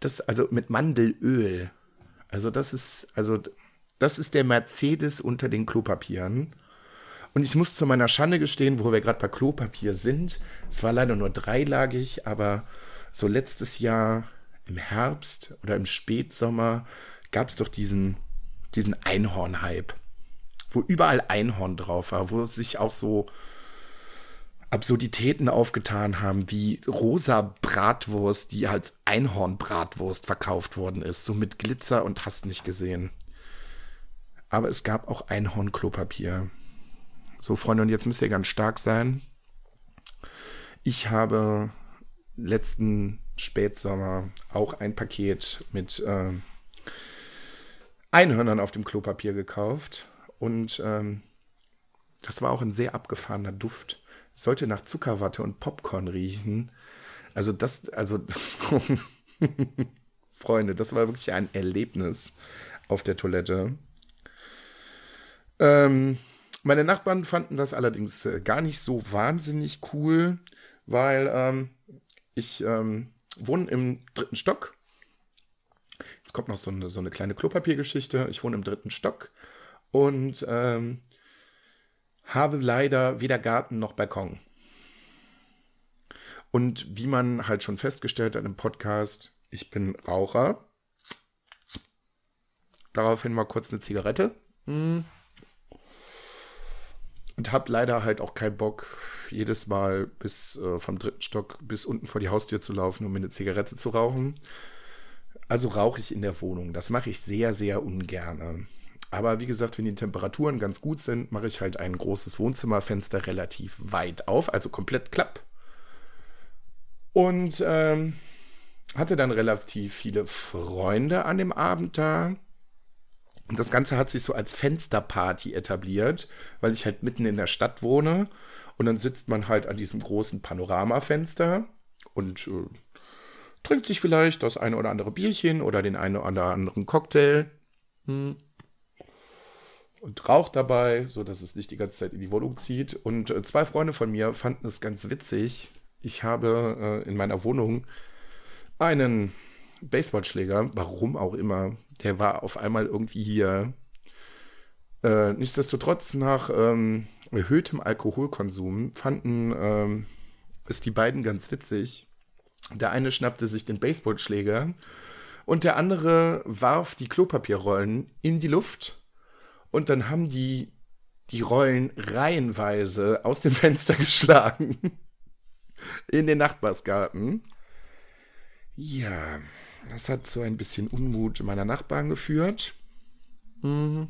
Das, also mit Mandelöl. Also das ist, also das ist der Mercedes unter den Klopapieren. Und ich muss zu meiner Schande gestehen, wo wir gerade bei Klopapier sind, es war leider nur dreilagig, aber so letztes Jahr im Herbst oder im Spätsommer gab es doch diesen, diesen Einhorn-Hype, wo überall Einhorn drauf war, wo sich auch so Absurditäten aufgetan haben, wie rosa Bratwurst, die als Einhornbratwurst verkauft worden ist, so mit Glitzer und hast nicht gesehen. Aber es gab auch Einhornklopapier. So, Freunde, und jetzt müsst ihr ganz stark sein. Ich habe letzten Spätsommer auch ein Paket mit äh, Einhörnern auf dem Klopapier gekauft. Und ähm, das war auch ein sehr abgefahrener Duft sollte nach Zuckerwatte und Popcorn riechen. Also das, also [LAUGHS] Freunde, das war wirklich ein Erlebnis auf der Toilette. Ähm, meine Nachbarn fanden das allerdings äh, gar nicht so wahnsinnig cool, weil ähm, ich ähm, wohne im dritten Stock. Jetzt kommt noch so eine, so eine kleine Klopapiergeschichte. Ich wohne im dritten Stock und ähm, habe leider weder Garten noch Balkon. Und wie man halt schon festgestellt hat im Podcast, ich bin Raucher. Daraufhin mal kurz eine Zigarette. Und habe leider halt auch keinen Bock, jedes Mal bis äh, vom dritten Stock bis unten vor die Haustür zu laufen, um mir eine Zigarette zu rauchen. Also rauche ich in der Wohnung. Das mache ich sehr, sehr ungern. Aber wie gesagt, wenn die Temperaturen ganz gut sind, mache ich halt ein großes Wohnzimmerfenster relativ weit auf, also komplett klapp. Und ähm, hatte dann relativ viele Freunde an dem Abend da. Und das Ganze hat sich so als Fensterparty etabliert, weil ich halt mitten in der Stadt wohne. Und dann sitzt man halt an diesem großen Panoramafenster und äh, trinkt sich vielleicht das eine oder andere Bierchen oder den einen oder anderen Cocktail. Hm und raucht dabei, so dass es nicht die ganze Zeit in die Wohnung zieht. Und äh, zwei Freunde von mir fanden es ganz witzig. Ich habe äh, in meiner Wohnung einen Baseballschläger, warum auch immer. Der war auf einmal irgendwie hier. Äh, nichtsdestotrotz nach ähm, erhöhtem Alkoholkonsum fanden ähm, es die beiden ganz witzig. Der eine schnappte sich den Baseballschläger und der andere warf die Klopapierrollen in die Luft und dann haben die die Rollen reihenweise aus dem [LAUGHS] Fenster geschlagen. In den Nachbarsgarten. Ja, das hat zu ein bisschen Unmut meiner Nachbarn geführt. Mhm.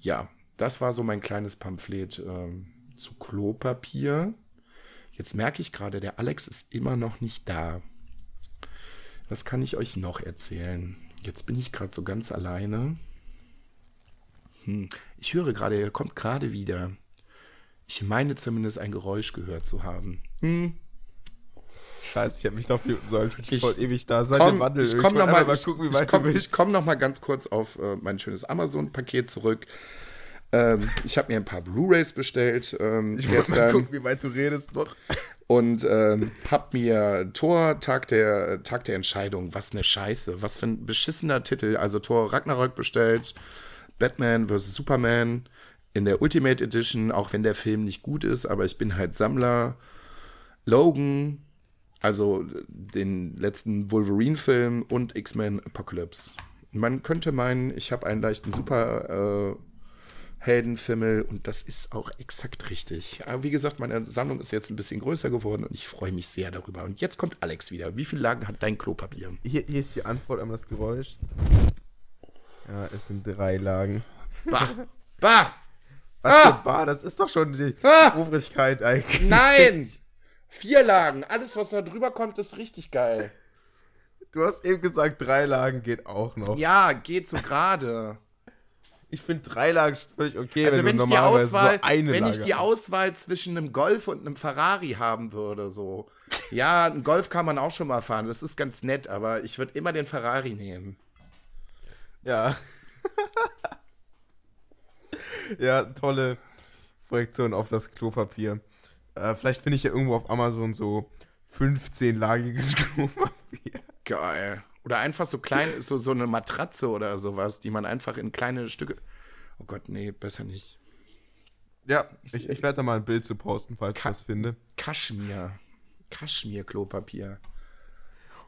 Ja, das war so mein kleines Pamphlet ähm, zu Klopapier. Jetzt merke ich gerade, der Alex ist immer noch nicht da. Was kann ich euch noch erzählen? Jetzt bin ich gerade so ganz alleine. Hm. Ich höre gerade, er kommt gerade wieder. Ich meine zumindest ein Geräusch gehört zu haben. Hm. Scheiße, ich habe mich doch muten sollen. Ich, ich wollte ewig da sein. Komm, Wandel. Ich komme nochmal komm, komm noch mal ganz kurz auf äh, mein schönes Amazon-Paket zurück. Ähm, ich habe mir ein paar Blu-rays bestellt. Ähm, ich wollte mal gucken, wie weit du redest noch und ähm, hab mir Tor Tag der Tag der Entscheidung, was eine Scheiße, was für ein beschissener Titel, also Tor Ragnarök bestellt, Batman vs Superman in der Ultimate Edition, auch wenn der Film nicht gut ist, aber ich bin halt Sammler. Logan, also den letzten Wolverine-Film und X-Men Apocalypse. Man könnte meinen, ich habe einen leichten Super äh, Heldenfimmel und das ist auch exakt richtig. Aber wie gesagt, meine Sammlung ist jetzt ein bisschen größer geworden und ich freue mich sehr darüber. Und jetzt kommt Alex wieder. Wie viele Lagen hat dein Klopapier? Hier, hier ist die Antwort an das Geräusch. Ja, es sind drei Lagen. Bah! Bah! Was ah! Bah? Das ist doch schon die ah! Obrigkeit eigentlich. Nein! Vier Lagen. Alles, was da drüber kommt, ist richtig geil. Du hast eben gesagt, drei Lagen geht auch noch. Ja, geht so gerade ich finde drei Lagen völlig okay. Also wenn, wenn ich die Auswahl, wenn Lage ich die Auswahl zwischen einem Golf und einem Ferrari haben würde, so. ja, ein Golf kann man auch schon mal fahren, das ist ganz nett, aber ich würde immer den Ferrari nehmen. Ja. [LAUGHS] ja, tolle Projektion auf das Klopapier. Äh, vielleicht finde ich ja irgendwo auf Amazon so 15-lagiges [LAUGHS] Klopapier. Geil. Oder einfach so klein, [LAUGHS] so, so eine Matratze oder sowas, die man einfach in kleine Stücke. Oh Gott, nee, besser nicht. Ja, ich, ich werde da mal ein Bild zu posten, falls Ka ich das finde. Kaschmir. Kaschmir-Klopapier.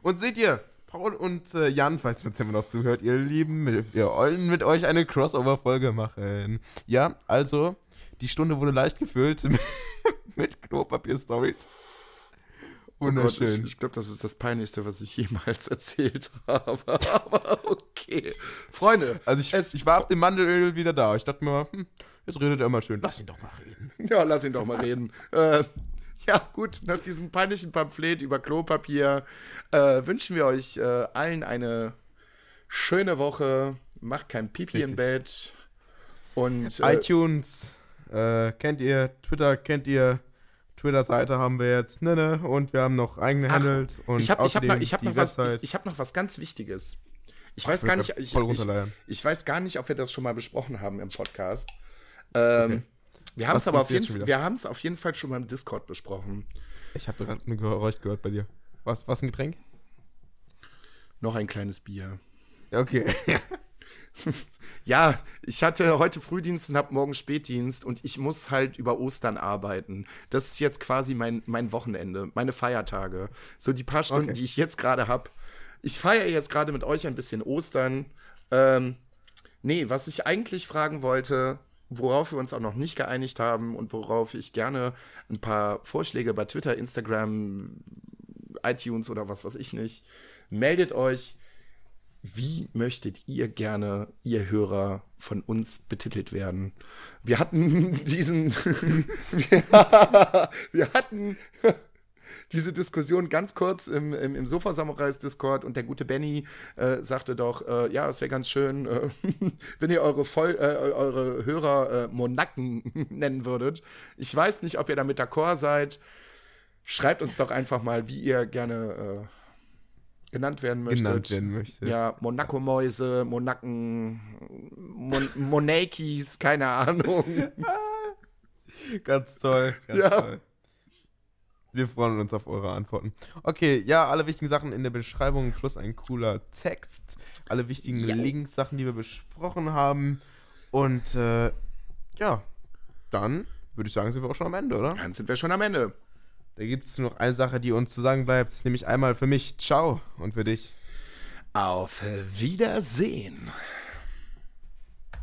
Und seht ihr, Paul und äh, Jan, falls ihr uns immer noch zuhört, ihr Lieben, wir wollen mit euch eine Crossover-Folge machen. Ja, also Die Stunde wurde leicht gefüllt [LAUGHS] mit Klopapier-Stories. Wunderschön. Oh Gott, ich, ich glaube, das ist das Peinlichste, was ich jemals [LAUGHS] erzählt habe. Aber okay. Freunde. Also ich, ich war ab dem Mandelöl wieder da. Ich dachte mir, hm, jetzt redet er immer schön. Lass ihn doch mal reden. [LAUGHS] Ja, lass ihn doch mal reden. Äh, ja, gut, nach diesem peinlichen Pamphlet über Klopapier äh, wünschen wir euch äh, allen eine schöne Woche. Macht kein Pipi Richtig. im Bett. Und, äh, iTunes äh, kennt ihr, Twitter kennt ihr. Twitter-Seite haben wir jetzt, ne, ne, und wir haben noch eigene Ach, Handles und ich habe hab noch, ich hab noch, was, ich, ich hab noch was ganz Wichtiges. Ich Ach, weiß gar nicht, ich, ich, ich, weiß gar nicht, ob wir das schon mal besprochen haben im Podcast. Ähm, okay. Wir haben es aber auf jeden, wir haben's auf jeden Fall schon mal im Discord besprochen. Ich habe gerade ein Geräusch gehört bei dir. Was, was ein Getränk? Noch ein kleines Bier. Okay. [LAUGHS] [LAUGHS] ja, ich hatte heute Frühdienst und habe morgen Spätdienst und ich muss halt über Ostern arbeiten. Das ist jetzt quasi mein, mein Wochenende, meine Feiertage. So die paar Stunden, okay. die ich jetzt gerade habe. Ich feiere jetzt gerade mit euch ein bisschen Ostern. Ähm, nee, was ich eigentlich fragen wollte, worauf wir uns auch noch nicht geeinigt haben und worauf ich gerne ein paar Vorschläge bei Twitter, Instagram, iTunes oder was weiß ich nicht, meldet euch wie möchtet ihr gerne, ihr Hörer, von uns betitelt werden? Wir hatten [LAUGHS] diesen, [LAUGHS] wir, hatten [LAUGHS] diese Diskussion ganz kurz im, im, im Sofa-Samurais-Discord und der gute Benny äh, sagte doch, äh, ja, es wäre ganz schön, äh, wenn ihr eure, Voll, äh, eure Hörer äh, Monaken nennen würdet. Ich weiß nicht, ob ihr damit d'accord seid. Schreibt uns doch einfach mal, wie ihr gerne äh, genannt werden möchtet. Genannt werden möchtet. Ja, Monaco-Mäuse, Monaken, Mon Monakis, keine Ahnung. [LAUGHS] ganz toll, ganz ja. toll. Wir freuen uns auf eure Antworten. Okay, ja, alle wichtigen Sachen in der Beschreibung plus ein cooler Text. Alle wichtigen ja. Links, Sachen, die wir besprochen haben. Und äh, ja, dann würde ich sagen, sind wir auch schon am Ende, oder? Dann sind wir schon am Ende. Da gibt es noch eine Sache, die uns zu sagen bleibt, nämlich einmal für mich Ciao und für dich. Auf Wiedersehen.